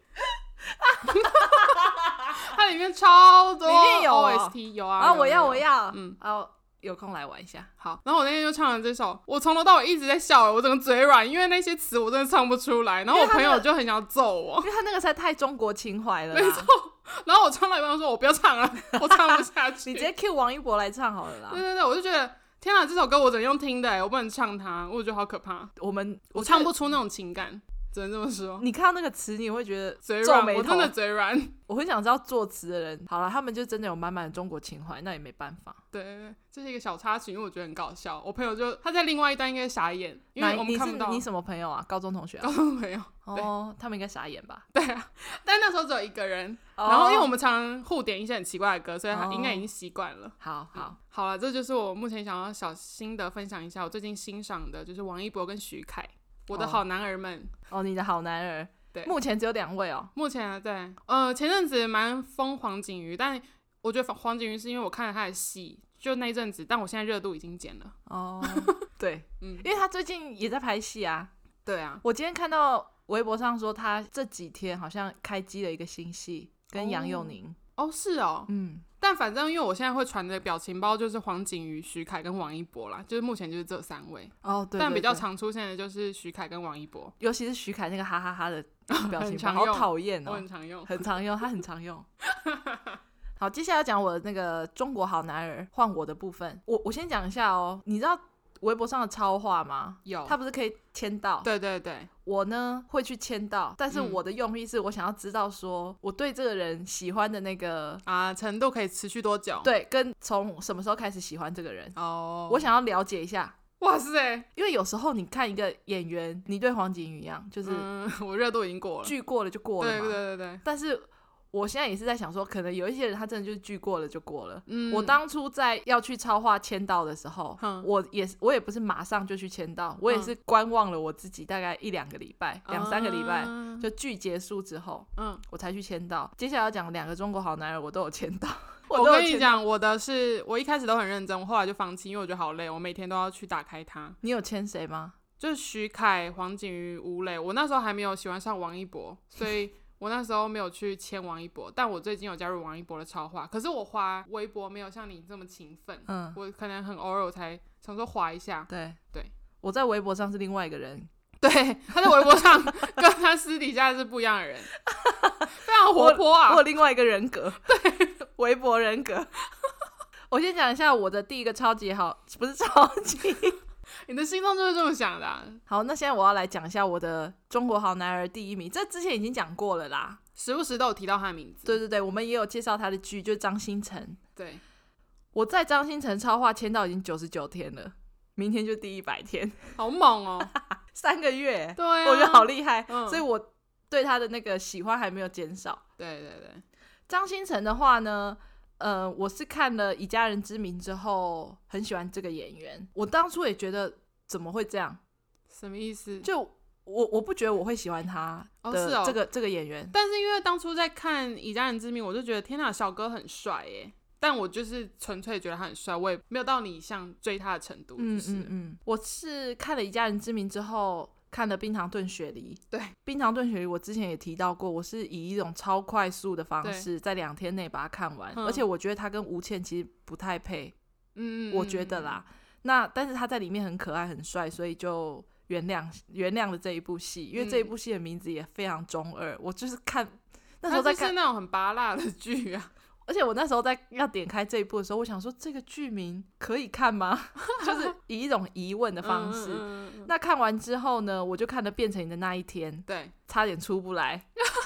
*laughs* 它里面超多，里面有 OST，有啊，啊，我要，我要，嗯，哦，有空来玩一下，好，然后我那天就唱了这首，我从头到尾一直在笑，我整个嘴软，因为那些词我真的唱不出来，然后我朋友就很想揍我，因为他那个实在太中国情怀了，没错。*laughs* 然后我唱到一半说：“我不要唱了，我唱不下 *laughs* 去。”你直接 cue 王一博来唱好了啦。对对对，我就觉得天哪，这首歌我只能用听的，我不能唱它，我觉得好可怕。我们我唱不出那种情感，只能这么说。你看到那个词，你会觉得嘴软，我真的嘴软。*laughs* 我很想知道作词的人，好了，他们就真的有满满的中国情怀，那也没办法。对对对，这是一个小插曲，因为我觉得很搞笑。我朋友就他在另外一端应该傻眼，因为我们看不到。你什么朋友啊？高中同学？高中朋友。哦，他们应该傻眼吧？对啊，但那时候只有一个人。然后因为我们常常互点一些很奇怪的歌，所以他应该已经习惯了。好好好了，这就是我目前想要小心的分享一下，我最近欣赏的就是王一博跟徐凯，我的好男儿们。哦，你的好男儿。对，目前只有两位哦。目前啊，对，呃，前阵子蛮疯黄景瑜，但我觉得黄景瑜是因为我看了他的戏，就那一阵子，但我现在热度已经减了。哦，*laughs* 对，嗯，因为他最近也在拍戏啊。对啊，我今天看到微博上说他这几天好像开机了一个新戏，跟杨佑宁。哦，是哦，嗯。但反正因为我现在会传的表情包就是黄景瑜、徐凯跟王一博啦，就是目前就是这三位。哦，对，对，对。但比较常出现的就是徐凯跟王一博，尤其是徐凯那个哈哈哈的 *laughs* 表情包，好讨厌哦。我很常用，很常用，他很常用。*laughs* *laughs* 好，接下来讲我的那个中国好男儿换我的部分，我我先讲一下哦，你知道。微博上的超话吗？有，他不是可以签到？对对对，我呢会去签到，但是我的用意是我想要知道说我对这个人喜欢的那个啊程度可以持续多久？对，跟从什么时候开始喜欢这个人？哦，我想要了解一下。哇塞，因为有时候你看一个演员，你对黄景瑜一样，就是、嗯、*laughs* 我热度已经过了，剧过了就过了嘛。对对对对，但是。我现在也是在想说，可能有一些人他真的就是剧过了就过了。嗯，我当初在要去超话签到的时候，嗯、我也我也不是马上就去签到，我也是观望了我自己大概一两个礼拜，两、嗯、三个礼拜，就剧结束之后，嗯，我才去签到。接下来要讲两个中国好男人，我都有签到。*laughs* 我，我跟你讲，我的是我一开始都很认真，我后来就放弃，因为我觉得好累，我每天都要去打开它。你有签谁吗？就是许凯、黄景瑜、吴磊。我那时候还没有喜欢上王一博，所以。我那时候没有去签王一博，但我最近有加入王一博的超话。可是我滑微博没有像你这么勤奋，嗯，我可能很偶尔我才想说划一下。对对，我在微博上是另外一个人，对，他在微博上跟他私底下是不一样的人，*laughs* 非常活泼啊，我，我有另外一个人格，*laughs* 对，微博人格。*laughs* 我先讲一下我的第一个超级好，不是超级，你的心中就是这么想的、啊。好，那现在我要来讲一下我的中国好男儿第一名，这之前已经讲过了啦，时不时都有提到他的名字。对对对，我们也有介绍他的剧，就是张新成。对，我在张新成超话签到已经九十九天了，明天就第一百天，好猛哦，*laughs* 三个月，对、啊，我觉得好厉害、嗯，所以我对他的那个喜欢还没有减少。对对对，张新成的话呢？呃，我是看了《以家人之名》之后，很喜欢这个演员。我当初也觉得怎么会这样？什么意思？就我我不觉得我会喜欢他的这个、哦哦、这个演员。但是因为当初在看《以家人之名》，我就觉得天哪，小哥很帅耶！但我就是纯粹觉得他很帅，我也没有到你像追他的程度。嗯嗯嗯，我是看了《以家人之名》之后。看的《冰糖炖雪梨》，对，《冰糖炖雪梨》，我之前也提到过，我是以一种超快速的方式，在两天内把它看完，而且我觉得他跟吴倩其实不太配，嗯，我觉得啦。那但是他在里面很可爱、很帅，所以就原谅原谅了这一部戏，因为这一部戏的名字也非常中二。我就是看那时候在看是那种很拔辣的剧啊。而且我那时候在要点开这一部的时候，我想说这个剧名可以看吗？*laughs* 就是以一种疑问的方式。嗯嗯嗯、那看完之后呢，我就看了《变成你的那一天》，对，差点出不来，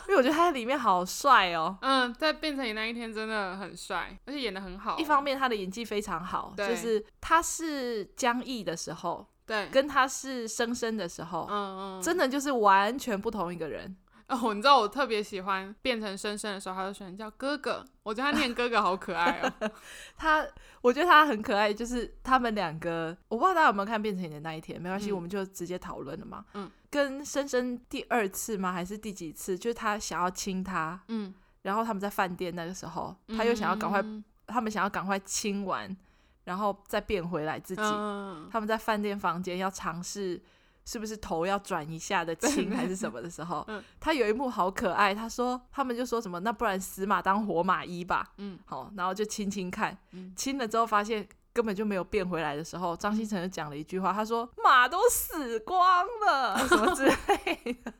因为我觉得他在里面好帅哦。嗯，在《变成你那一天》真的很帅，而且演的很好。一方面他的演技非常好，就是他是江毅的时候，对，跟他是生生的时候，嗯嗯，真的就是完全不同一个人。*laughs* 哦，你知道我特别喜欢变成深深的时候，他就喜欢叫哥哥。我觉得他念哥哥好可爱哦。*laughs* 他，我觉得他很可爱，就是他们两个，我不知道大家有没有看《变成你的那一天》，没关系，嗯，我们就直接讨论了嘛。嗯，跟深深第二次吗？还是第几次？就是他想要亲他，嗯，然后他们在饭店那个时候，他又想要赶快，嗯，他们想要赶快亲完，然后再变回来自己。嗯，他们在饭店房间要尝试。是不是头要转一下的亲还是什么的时候，他有一幕好可爱。他说他们就说什么，那不然死马当活马医吧。嗯，好，然后就亲亲看，亲了之后发现根本就没有变回来的时候，张新成就讲了一句话，他说马都死光了，*laughs* 什么之类的。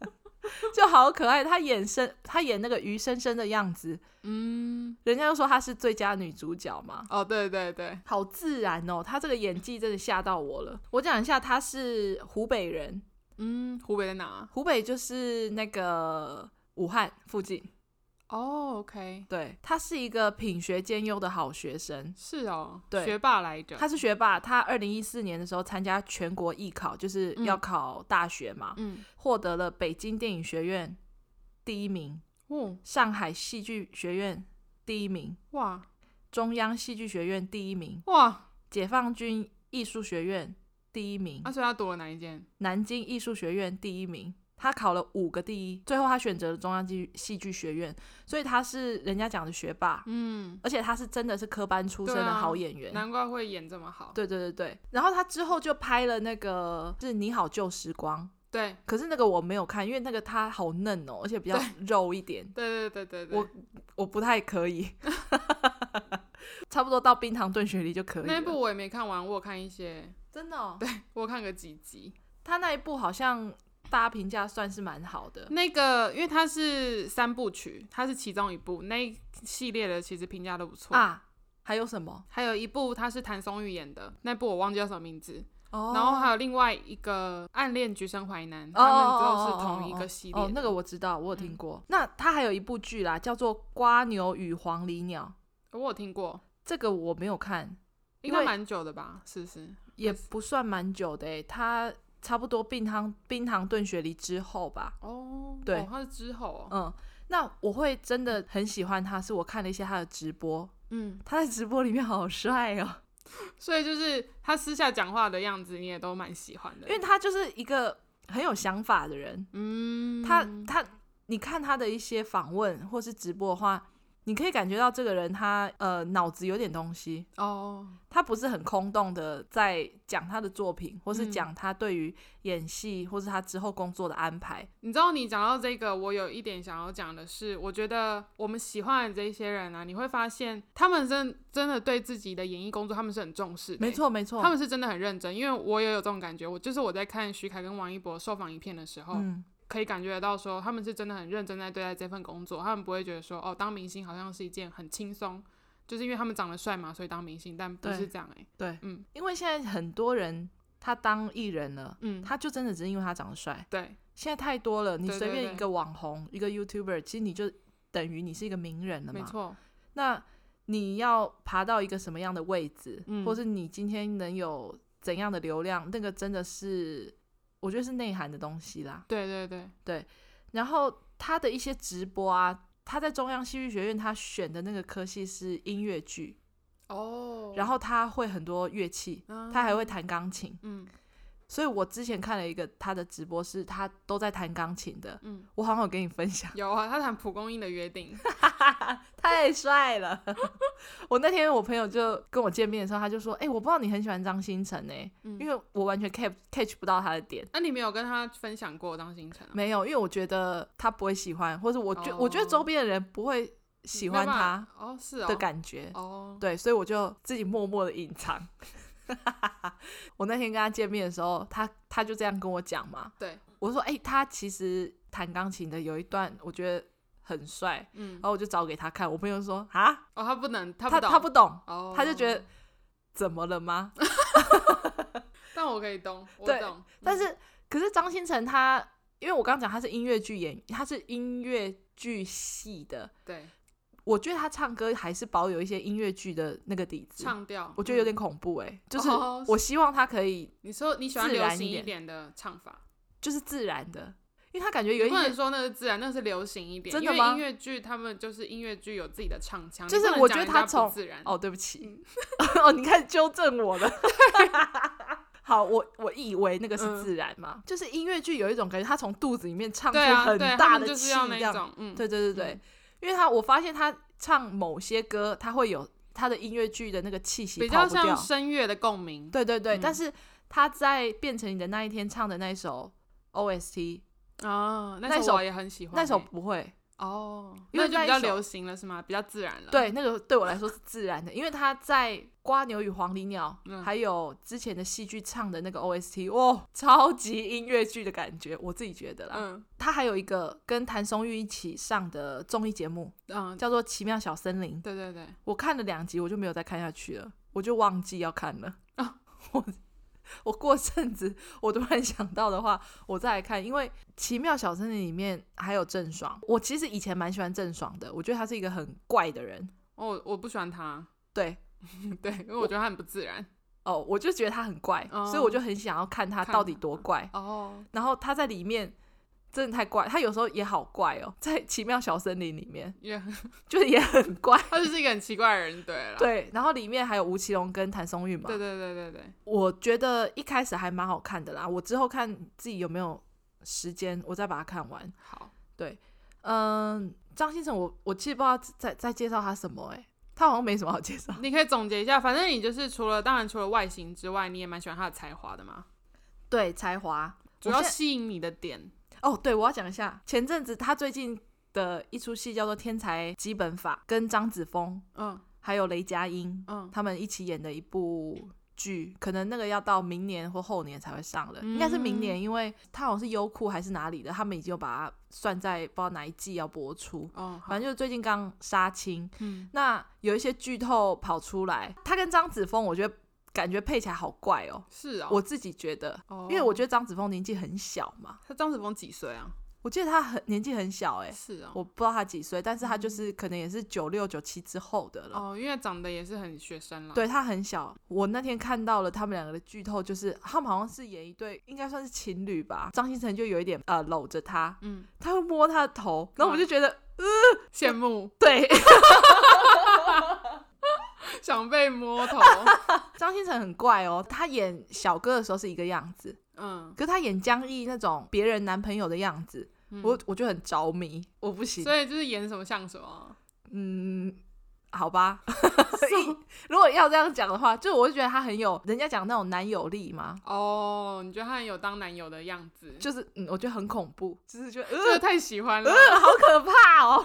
*laughs* 就好可爱，她演生，她演那个余生生的样子，嗯，人家都说她是最佳女主角嘛。哦，对对对，好自然哦，她这个演技真的吓到我了。我讲一下，她是湖北人，嗯，湖北在哪？湖北就是那个武汉附近。哦、oh，OK，对，他是一个品学兼优的好学生，是哦，对，学霸来着。他是学霸，他二零一四年的时候参加全国艺考，就是要考大学嘛，嗯，获得了北京电影学院第一名，嗯，上海戏剧学院第一名，哇，中央戏剧学院第一名，哇，解放军艺术学院第一名。那、啊、所以他读了哪一间？南京艺术学院第一名。他考了五个第一，最后他选择了中央戏剧学院，所以他是人家讲的学霸，嗯，而且他是真的是科班出身的好演员，啊，难怪会演这么好。对对对对，然后他之后就拍了那个是你好旧时光，对，可是那个我没有看，因为那个他好嫩哦，而且比较肉一点，对对对对对，我我不太可以，差不多到冰糖炖雪梨就可以了。那一部我也没看完，我有看一些，真的，哦，对我有看个几集，他那一部好像。大家评价算是蛮好的。那个，因为它是三部曲，它是其中一部，那一系列的其实评价都不错啊。还有什么？还有一部，它是谭松韵演的那部，我忘记叫什么名字。哦。然后还有另外一个《暗恋橘生淮南》，他们都是同一个系列。哦，那个我知道，我有听过。嗯、那他还有一部剧啦，叫做《瓜牛与黄鹂鸟》，我有听过。这个我没有看，应该蛮久的吧？是不是？也不算蛮久的诶，他。差不多冰糖冰糖炖雪梨之后吧。哦，对，哦、他是之后、哦。嗯，那我会真的很喜欢他，是我看了一些他的直播。嗯，他在直播里面好帅哦。所以就是他私下讲话的样子，你也都蛮喜欢的。因为他就是一个很有想法的人。嗯，他他，你看他的一些访问或是直播的话。你可以感觉到这个人他呃脑子有点东西哦，他不是很空洞的在讲他的作品，或是讲他对于演戏，或是他之后工作的安排。你知道，你讲到这个，我有一点想要讲的是，我觉得我们喜欢的这些人啊，你会发现他们真真的对自己的演艺工作，他们是很重视的。没错没错，他们是真的很认真。因为我也有这种感觉，我就是我在看徐凯跟王一博受访影片的时候。嗯可以感觉得到，说他们是真的很认真在对待这份工作，他们不会觉得说，哦，当明星好像是一件很轻松，就是因为他们长得帅嘛，所以当明星，但不是这样哎、欸。对，嗯，因为现在很多人他当艺人了，嗯，他就真的只是因为他长得帅。对，现在太多了，你随便一个网红，一个 YouTuber，其实你就等于你是一个名人了嘛。没错。那你要爬到一个什么样的位置，嗯，或是你今天能有怎样的流量，那个真的是我觉得是内涵的东西啦。对对对对。然后他的一些直播啊，他在中央戏剧学院他选的那个科系是音乐剧。哦，然后他会很多乐器，嗯、他还会弹钢琴，嗯，所以我之前看了一个他的直播，是他都在弹钢琴的，嗯，我好像有跟你分享，有啊，他弹蒲公英的约定，*laughs* 太帅了。*laughs* 我那天我朋友就跟我见面的时候，他就说，哎、欸，我不知道你很喜欢张新成呢、欸，嗯、因为我完全 catch catch 不到他的点。那、啊、你没有跟他分享过张新成、啊？没有，因为我觉得他不会喜欢，或者我觉、哦、我觉得周边的人不会。喜欢他哦，是的感觉哦，对，所以我就自己默默的隐藏。*laughs* 我那天跟他见面的时候，他他就这样跟我讲嘛，对，我说，哎、欸，他其实弹钢琴的有一段，我觉得很帅，嗯，然后我就找给他看，我朋友说，啊，哦，他不能，他他他不懂，哦，他就觉得怎么了吗？*laughs* 但我可以懂，*laughs* 我懂，对，但是、嗯、可是张新成他，因为我刚刚讲他是音乐剧演，他是音乐剧系的，对。我觉得他唱歌还是保有一些音乐剧的那个底子，唱调，我觉得有点恐怖哎、欸。嗯、就是我希望他可以，你说你喜欢流行一点的唱法，就是自然的，因为他感觉有一点。不能说那是自然，那是流行一点。真的吗？因为音乐剧他们就是音乐剧有自己的唱腔，就是我觉得他从自然。哦，对不起，嗯、*laughs* 哦，你开始纠正我了。*laughs* 好，我我以为那个是自然嘛，嗯、就是音乐剧有一种感觉，他从肚子里面唱出很大的气，这样。嗯，对对对对。嗯因为他，我发现他唱某些歌，他会有他的音乐剧的那个气息，比较像声乐的共鸣。对对对，嗯、但是他在变成你的那一天唱的那首 OST 哦，那首我也很喜欢，那首不会。哦，因为就比较流行了是吗？比较自然了。对，那个对我来说是自然的，因为他在《瓜牛与黄鹂鸟 *laughs*》嗯、还有之前的戏剧唱的那个 OST，哇，超级音乐剧的感觉，我自己觉得啦。嗯，他还有一个跟谭松韵一起上的综艺节目，嗯，叫做《奇妙小森林》。对对对，我看了两集，我就没有再看下去了，我就忘记要看了。啊，*laughs* 我。我过阵子，我突然想到的话，我再来看，因为《奇妙小森林》里面还有郑爽。我其实以前蛮喜欢郑爽的，我觉得他是一个很怪的人。哦，我不喜欢他。对，*laughs* 对，因为我觉得他很不自然。哦，我就觉得他很怪，哦、所以我就很想要看他到底多怪。哦，然后他在里面。真的太怪，他有时候也好怪哦，*laughs* 在奇妙小森林里面，也很 *laughs* 就是也很怪，他就是一个很奇怪的人，对了，对，然后里面还有吴奇隆跟谭松韵嘛，对对对对对，我觉得一开始还蛮好看的啦，我之后看自己有没有时间，我再把它看完。好，对，嗯，张新成，我我其实不知道在在介绍他什么、欸，哎，他好像没什么好介绍，你可以总结一下，反正你就是除了当然除了外形之外，你也蛮喜欢他的才华的嘛，对，才华。主要吸引你的点。哦，对，我要讲一下，前阵子他最近的一出戏叫做《天才基本法》，跟张子枫，嗯，还有雷佳音，嗯，他们一起演的一部剧，可能那个要到明年或后年才会上了，嗯、应该是明年，因为他好像是优酷还是哪里的，他们已经有把它算在不知道哪一季要播出，哦，反正就是最近刚杀青，嗯，那有一些剧透跑出来，他跟张子枫，我觉得。感觉配起来好怪哦，是啊，我自己觉得，因为我觉得张子枫年纪很小嘛。他张子枫几岁啊？我记得他很年纪很小，哎，是啊，我不知道他几岁，但是他就是可能也是九六九七之后的了。哦，因为长得也是很学生了。对，他很小，我那天看到了他们两个的剧透，就是他们好像是演一对，应该算是情侣吧。张新成就有一点呃搂着他，嗯，他会摸他的头，然后我就觉得呃羡慕，对。*laughs* 想被摸头，*laughs* 张新成很怪哦。他演小哥的时候是一个样子，嗯，可是他演江毅那种别人男朋友的样子，嗯、我我就很着迷，我不行。所以就是演什么像什么，嗯，好吧。*laughs* 如果要这样讲的话，就我就觉得他很有人家讲那种男友力嘛。哦，你觉得他很有当男友的样子？就是，嗯，我觉得很恐怖，就是觉得，呃，这太喜欢了，呃，好可怕哦，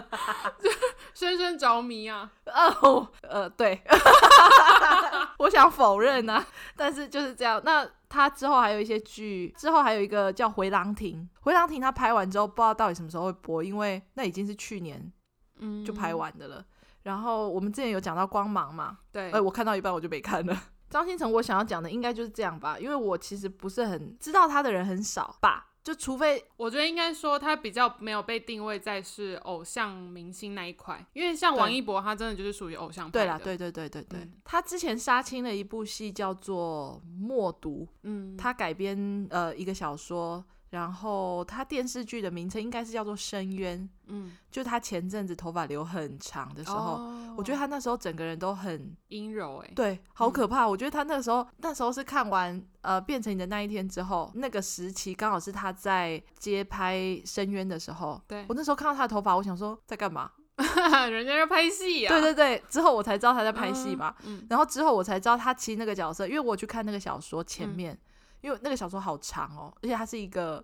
*laughs* 就深深着迷啊。*laughs* 哦，呃，对，我想否认啊，但是就是这样。那他之后还有一些剧，之后还有一个叫《回廊亭》，《回廊亭》他拍完之后，不知道到底什么时候会播，因为那已经是去年，嗯，就拍完的了。嗯然后我们之前有讲到光芒嘛，对，哎，我看到一半我就没看了。张新成，我想要讲的应该就是这样吧，因为我其实不是很知道他的人很少吧。就除非我觉得应该说他比较没有被定位在是偶像明星那一块，因为像王一博他真的就是属于偶像派。对啦，对对对对对，嗯、他之前杀青了一部戏叫做《默读》，嗯，他改编呃一个小说。然后他电视剧的名称应该是叫做《深渊》，嗯，就他前阵子头发留很长的时候，哦、我觉得他那时候整个人都很阴柔，哎，对，好可怕。嗯、我觉得他那个时候，那时候是看完呃《变成你的那一天》之后，那个时期刚好是他在接拍《深渊》的时候，对，我那时候看到他的头发，我想说在干嘛？*laughs* 人家在拍戏啊！*laughs* 对对对，之后我才知道他在拍戏嘛，嗯嗯、然后之后我才知道他其实那个角色，因为我去看那个小说前面。嗯因为那个小说好长哦，而且它是一个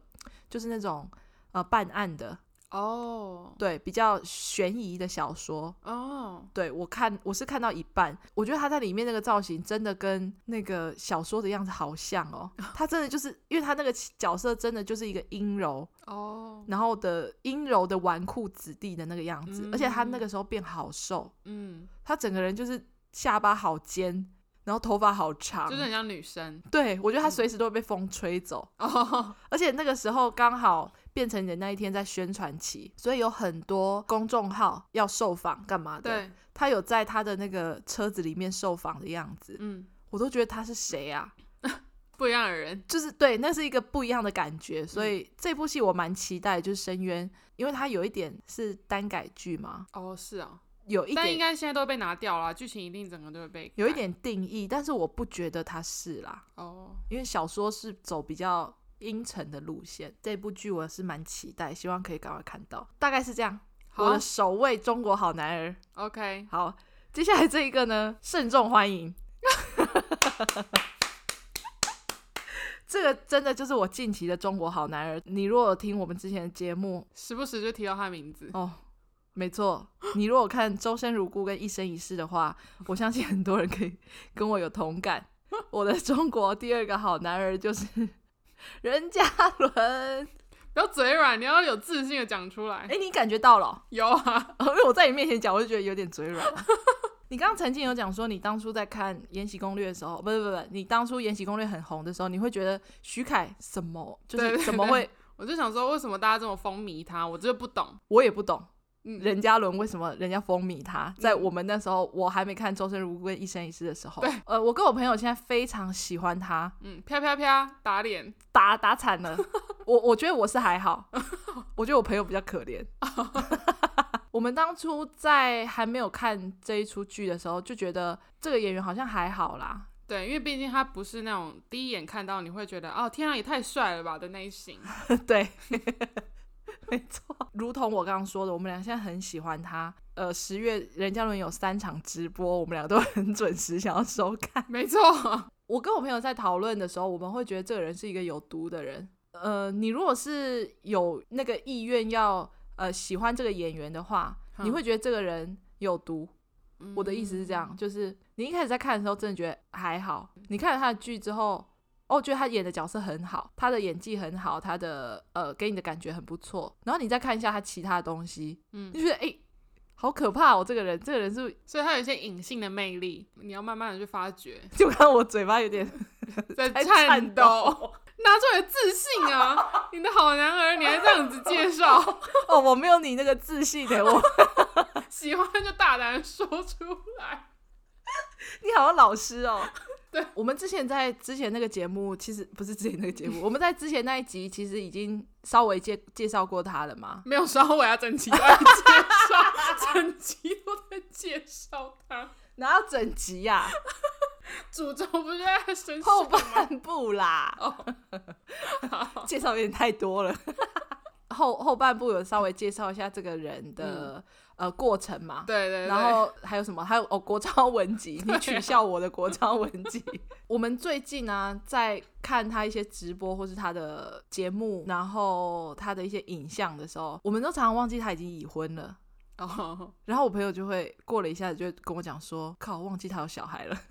就是那种呃办案的哦，oh. 对，比较悬疑的小说哦。Oh. 对，我看我是看到一半，我觉得他在里面那个造型真的跟那个小说的样子好像哦。*laughs* 他真的就是因为他那个角色真的就是一个阴柔哦，oh. 然后的阴柔的纨绔子弟的那个样子，mm hmm. 而且他那个时候变好瘦，嗯，mm. 他整个人就是下巴好尖。然后头发好长，就是很像女生。对，我觉得她随时都会被风吹走。*laughs* 哦，而且那个时候刚好变成你的那一天在宣传期，所以有很多公众号要受访干嘛的。对，他有在他的那个车子里面受访的样子。嗯，我都觉得他是谁啊？*laughs* 不一样的人，就是对，那是一个不一样的感觉。所以这部戏我蛮期待，就是《深渊》，因为它有一点是单改剧嘛。哦，是啊。有一点，但应该现在都被拿掉了，剧情一定整个都会被有一点定义，但是我不觉得它是啦。哦，因为小说是走比较阴沉的路线，这部剧我是蛮期待，希望可以赶快看到。大概是这样。好，我的首位中国好男儿。OK，好，接下来这一个呢，慎重欢迎。*laughs* 这个真的就是我近期的中国好男儿。你如果有听我们之前的节目，时不时就提到他名字哦。没错，你如果看《周生如故》跟《一生一世》的话，我相信很多人可以跟我有同感。我的中国第二个好男儿就是 *laughs* 任嘉伦。不要嘴软，你要有自信的讲出来。哎，你感觉到了？有啊，因为我在你面前讲，我就觉得有点嘴软。*laughs* 你刚刚曾经有讲说，你当初在看《延禧攻略》的时候，不是不是不是，你当初《延禧攻略》很红的时候，你会觉得徐凯什么就是怎么会？我就想说，为什么大家这么风靡他？我就不懂，我也不懂。任嘉伦为什么人家风靡他？在我们那时候，我还没看《周生如故》跟《一生一世》的时候，对，呃，我跟我朋友现在非常喜欢他。嗯，啪啪啪，打脸，打打惨了。*laughs* 我我觉得我是还好，*laughs* 我觉得我朋友比较可怜。*laughs* 我们当初在还没有看这一出剧的时候，就觉得这个演员好像还好啦。对，因为毕竟他不是那种第一眼看到你会觉得哦，天啊，也太帅了吧的那一型。对。没错，*laughs* 如同我刚刚说的，我们俩现在很喜欢他。呃，十月任嘉伦有三场直播，我们俩都很准时想要收看。没错，*laughs* 我跟我朋友在讨论的时候，我们会觉得这个人是一个有毒的人。呃，你如果是有那个意愿要呃喜欢这个演员的话，嗯、你会觉得这个人有毒。嗯、我的意思是这样，就是你一开始在看的时候，真的觉得还好。你看了他的剧之后。哦，我觉得他演的角色很好，他的演技很好，他的呃给你的感觉很不错。然后你再看一下他其他的东西，嗯，就觉得哎，好可怕哦，这个人，这个人是，所以他有一些隐性的魅力，你要慢慢的去发掘。就看我嘴巴有点 *laughs* *laughs* 在颤抖，拿出来自信啊！你的好男儿，你还这样子介绍？*laughs* 哦，我没有你那个自信的，我喜欢就大胆说出来。你好像老师哦。*laughs* 对，我们之前在之前那个节目，其实不是之前那个节目，*laughs* 我们在之前那一集其实已经稍微介介绍过他了嘛？没有稍微啊，整集都在介绍，整集都在介绍他，哪有整集呀、啊？主轴不是在身后半部啦？哦，*laughs* 介绍有点太多了。后后半部有稍微介绍一下这个人的、嗯。呃，过程嘛，对，对对，然后还有什么？还有哦，国超文集，你取笑我的国超文集。啊、*laughs* 我们最近呢、啊，在看他一些直播或是他的节目，然后他的一些影像的时候，我们都常常忘记他已经已婚了。哦，然后我朋友就会过了一下子就会跟我讲说：“靠，忘记他有小孩了。*laughs* ”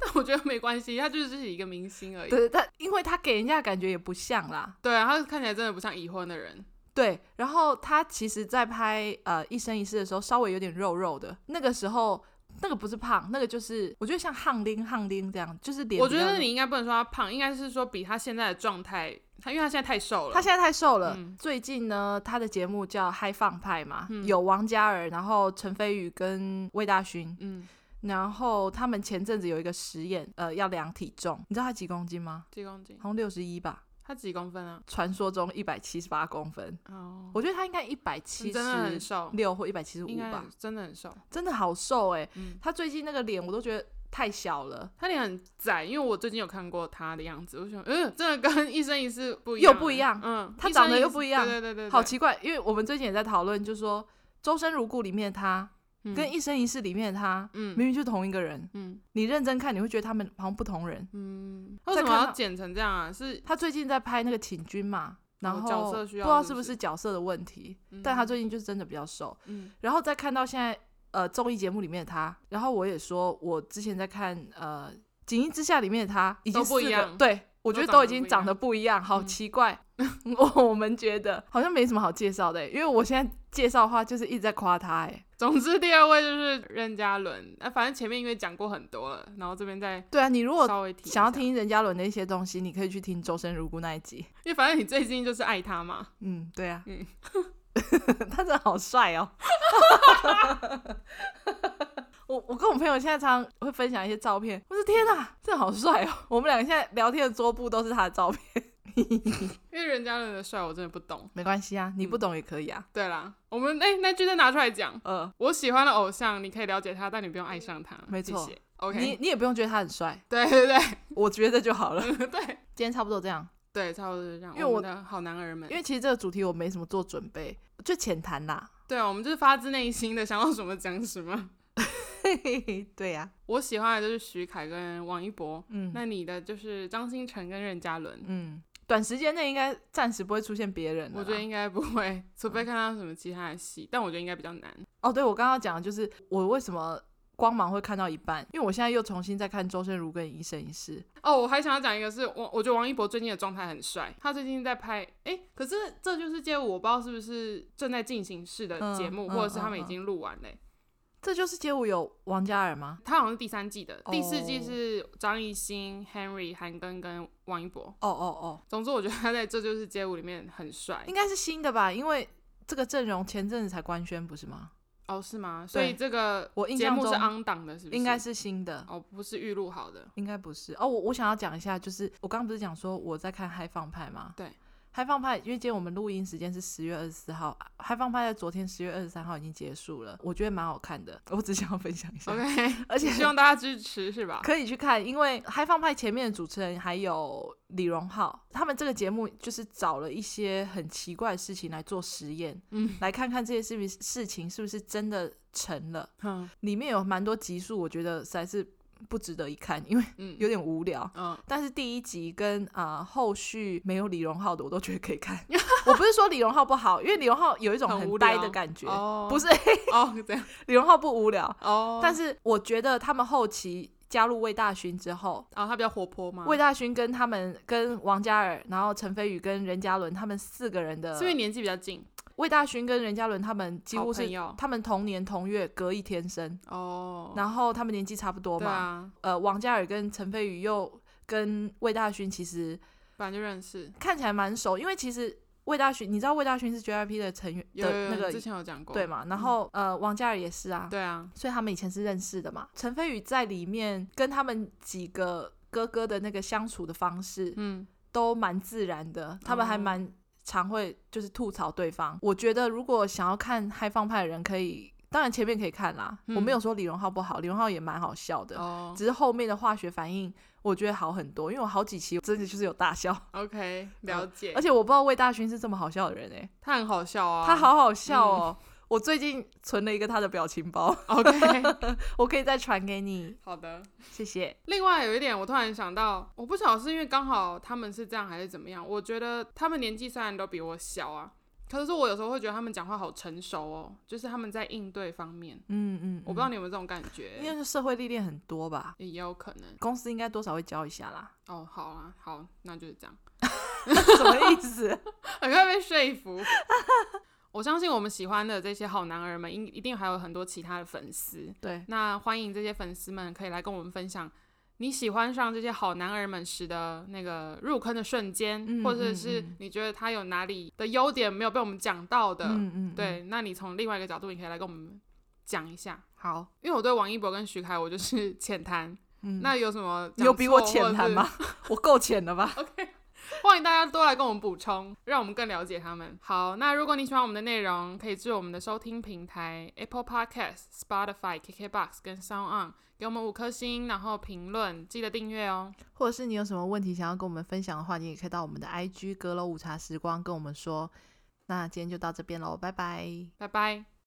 但我觉得没关系，他就是自己一个明星而已。对，他因为他给人家的感觉也不像啦。对啊，他看起来真的不像已婚的人。对，然后他其实，在拍呃《一生一世》的时候，稍微有点肉肉的。那个时候，那个不是胖，那个就是我觉得像汉丁汉丁这样，就是脸。我觉得你应该不能说他胖，应该是说比他现在的状态，他因为他现在太瘦了。他现在太瘦了。嗯、最近呢，他的节目叫《嗨放派》嘛，嗯、有王嘉尔，然后陈飞宇跟魏大勋。嗯。然后他们前阵子有一个实验，呃，要量体重，你知道他几公斤吗？几公斤？好像六十一吧。他几公分啊？传说中一百七十八公分。哦，我觉得他应该一百七十六或一百七十五吧。真的很瘦，真的好瘦哎、欸！嗯、他最近那个脸我都觉得太小了，他脸很窄。因为我最近有看过他的样子，我想，嗯，真的跟 *laughs* 一生一世不一样，又不一样。嗯，他长得又不一样，对对对对，好奇怪。因为我们最近也在讨论，就是说《周生如故》里面他。跟一生一世里面的他，嗯，明明就是同一个人，嗯，你认真看，你会觉得他们好像不同人，嗯，为什么要剪成这样啊？是他最近在拍那个请君嘛，然后角色需要，不知道是不是角色的问题，但他最近就是真的比较瘦，嗯，然后再看到现在呃综艺节目里面的他，然后我也说我之前在看呃《锦衣之下》里面的他，已经不一样，对。我觉得都已经长得不一样，好奇怪。*laughs* 我我们觉得好像没什么好介绍的，因为我现在介绍的话就是一直在夸他。哎，总之第二位就是任嘉伦。那反正前面因为讲过很多了，然后这边再对啊，你如果稍微想要听任嘉伦的一些东西，你可以去听《周生如故》那一集，因为反正你最近就是爱他嘛。嗯，对啊，嗯，*laughs* 他真的好帅哦。*laughs* 我我跟我朋友现在常常会分享一些照片，我说天哪，真的好帅哦！我们两个现在聊天的桌布都是他的照片，因为任嘉伦的帅我真的不懂，没关系啊，你不懂也可以啊。嗯、对啦，我们哎、欸、那句再拿出来讲，呃，我喜欢的偶像你可以了解他，但你不用爱上他，没错错。OK，你你也不用觉得他很帅，对对对，我觉得就好了。对，今天差不多这样，对，差不多就这样。因为我的好男儿们，因为其实这个主题我没什么做准备，就浅谈啦。对啊，我们就是发自内心的想要什么讲什么。*laughs* 对呀、啊，我喜欢的就是徐凯跟王一博。嗯，那你的就是张新成跟任嘉伦。嗯，短时间内应该暂时不会出现别人。我觉得应该不会，除非看到什么其他的戏。嗯、但我觉得应该比较难。哦，对，我刚刚讲的就是我为什么光芒会看到一半，因为我现在又重新再看《周生如故》跟《一生一世》。哦，我还想要讲一个是，我我觉得王一博最近的状态很帅。他最近在拍，哎，可是这就是街舞，我不知道是不是正在进行式的节目，嗯、或者是他们已经录完嘞。嗯嗯嗯这就是街舞有王嘉尔吗？他好像是第三季的，oh. 第四季是张艺兴、Henry、韩庚跟王一博。哦哦哦，总之我觉得他在这就是街舞里面很帅，应该是新的吧？因为这个阵容前阵子才官宣，不是吗？哦，oh, 是吗？所以这个我节目是 on 档的，是不是？应该是新的哦，oh, 不是预录好的，应该不是。哦，我我想要讲一下，就是我刚刚不是讲说我在看《嗨放派》吗？对。嗨放派，因为今天我们录音时间是十月二十四号，嗨放派在昨天十月二十三号已经结束了，我觉得蛮好看的，我只想要分享一下。OK，*laughs* 而且希望大家支持，是吧？可以去看，因为嗨放派前面的主持人还有李荣浩，他们这个节目就是找了一些很奇怪的事情来做实验，嗯，来看看这些事事情是不是真的成了。嗯，里面有蛮多集数，我觉得实在是。不值得一看，*laughs* 因为有点无聊。嗯，但是第一集跟啊、呃、后续没有李荣浩的，我都觉得可以看。*laughs* 我不是说李荣浩不好，因为李荣浩有一种很呆的感觉。哦，不是 *laughs* 哦，这样李荣浩不无聊哦。但是我觉得他们后期加入魏大勋之后，啊、哦，他比较活泼嘛。魏大勋跟他们跟王嘉尔，然后陈飞宇跟任嘉伦，他们四个人的，是因为年纪比较近。魏大勋跟任嘉伦他们几乎是他们同年同月隔一天生哦，然后他们年纪差不多嘛。啊、呃，王嘉尔跟陈飞宇又跟魏大勋其实本来就认识，看起来蛮熟。因为其实魏大勋，你知道魏大勋是 JYP 的成员的那个，之前有讲过对嘛？然后、嗯、呃，王嘉尔也是啊，对啊，所以他们以前是认识的嘛。陈飞宇在里面跟他们几个哥哥的那个相处的方式，嗯，都蛮自然的，他们还蛮。常会就是吐槽对方，我觉得如果想要看嗨放派的人可以，当然前面可以看啦。嗯、我没有说李荣浩不好，李荣浩也蛮好笑的，哦、只是后面的化学反应我觉得好很多，因为我好几期真的就是有大笑。*laughs* OK，了解。而且我不知道魏大勋是这么好笑的人诶、欸，他很好笑啊，他好好笑哦。嗯我最近存了一个他的表情包，OK，*laughs* 我可以再传给你。好的，谢谢。另外有一点，我突然想到，我不晓得是因为刚好他们是这样还是怎么样。我觉得他们年纪虽然都比我小啊，可是我有时候会觉得他们讲话好成熟哦，就是他们在应对方面，嗯嗯，嗯，我不知道你有没有这种感觉，应该是社会历练很多吧，也有可能，公司应该多少会教一下啦。哦，好啊，好，那就是这样。*laughs* 什么意思？*laughs* 很快被说服。我相信我们喜欢的这些好男儿们，一一定还有很多其他的粉丝。对，那欢迎这些粉丝们可以来跟我们分享你喜欢上这些好男儿们时的那个入坑的瞬间，嗯、或者是你觉得他有哪里的优点没有被我们讲到的。嗯嗯。对，那你从另外一个角度，你可以来跟我们讲一下。好，因为我对王一博跟徐凯，我就是 *laughs* 浅谈。嗯。那有什么？有比我浅谈吗？*laughs* 我够浅了吧？*laughs* OK。*laughs* 欢迎大家多来跟我们补充，让我们更了解他们。好，那如果你喜欢我们的内容，可以至我们的收听平台 Apple Podcast、Spotify、KKBox 跟 Sound On 给我们五颗星，然后评论，记得订阅哦。或者是你有什么问题想要跟我们分享的话，你也可以到我们的 IG 阁楼午茶时光跟我们说。那今天就到这边喽，拜拜，拜拜。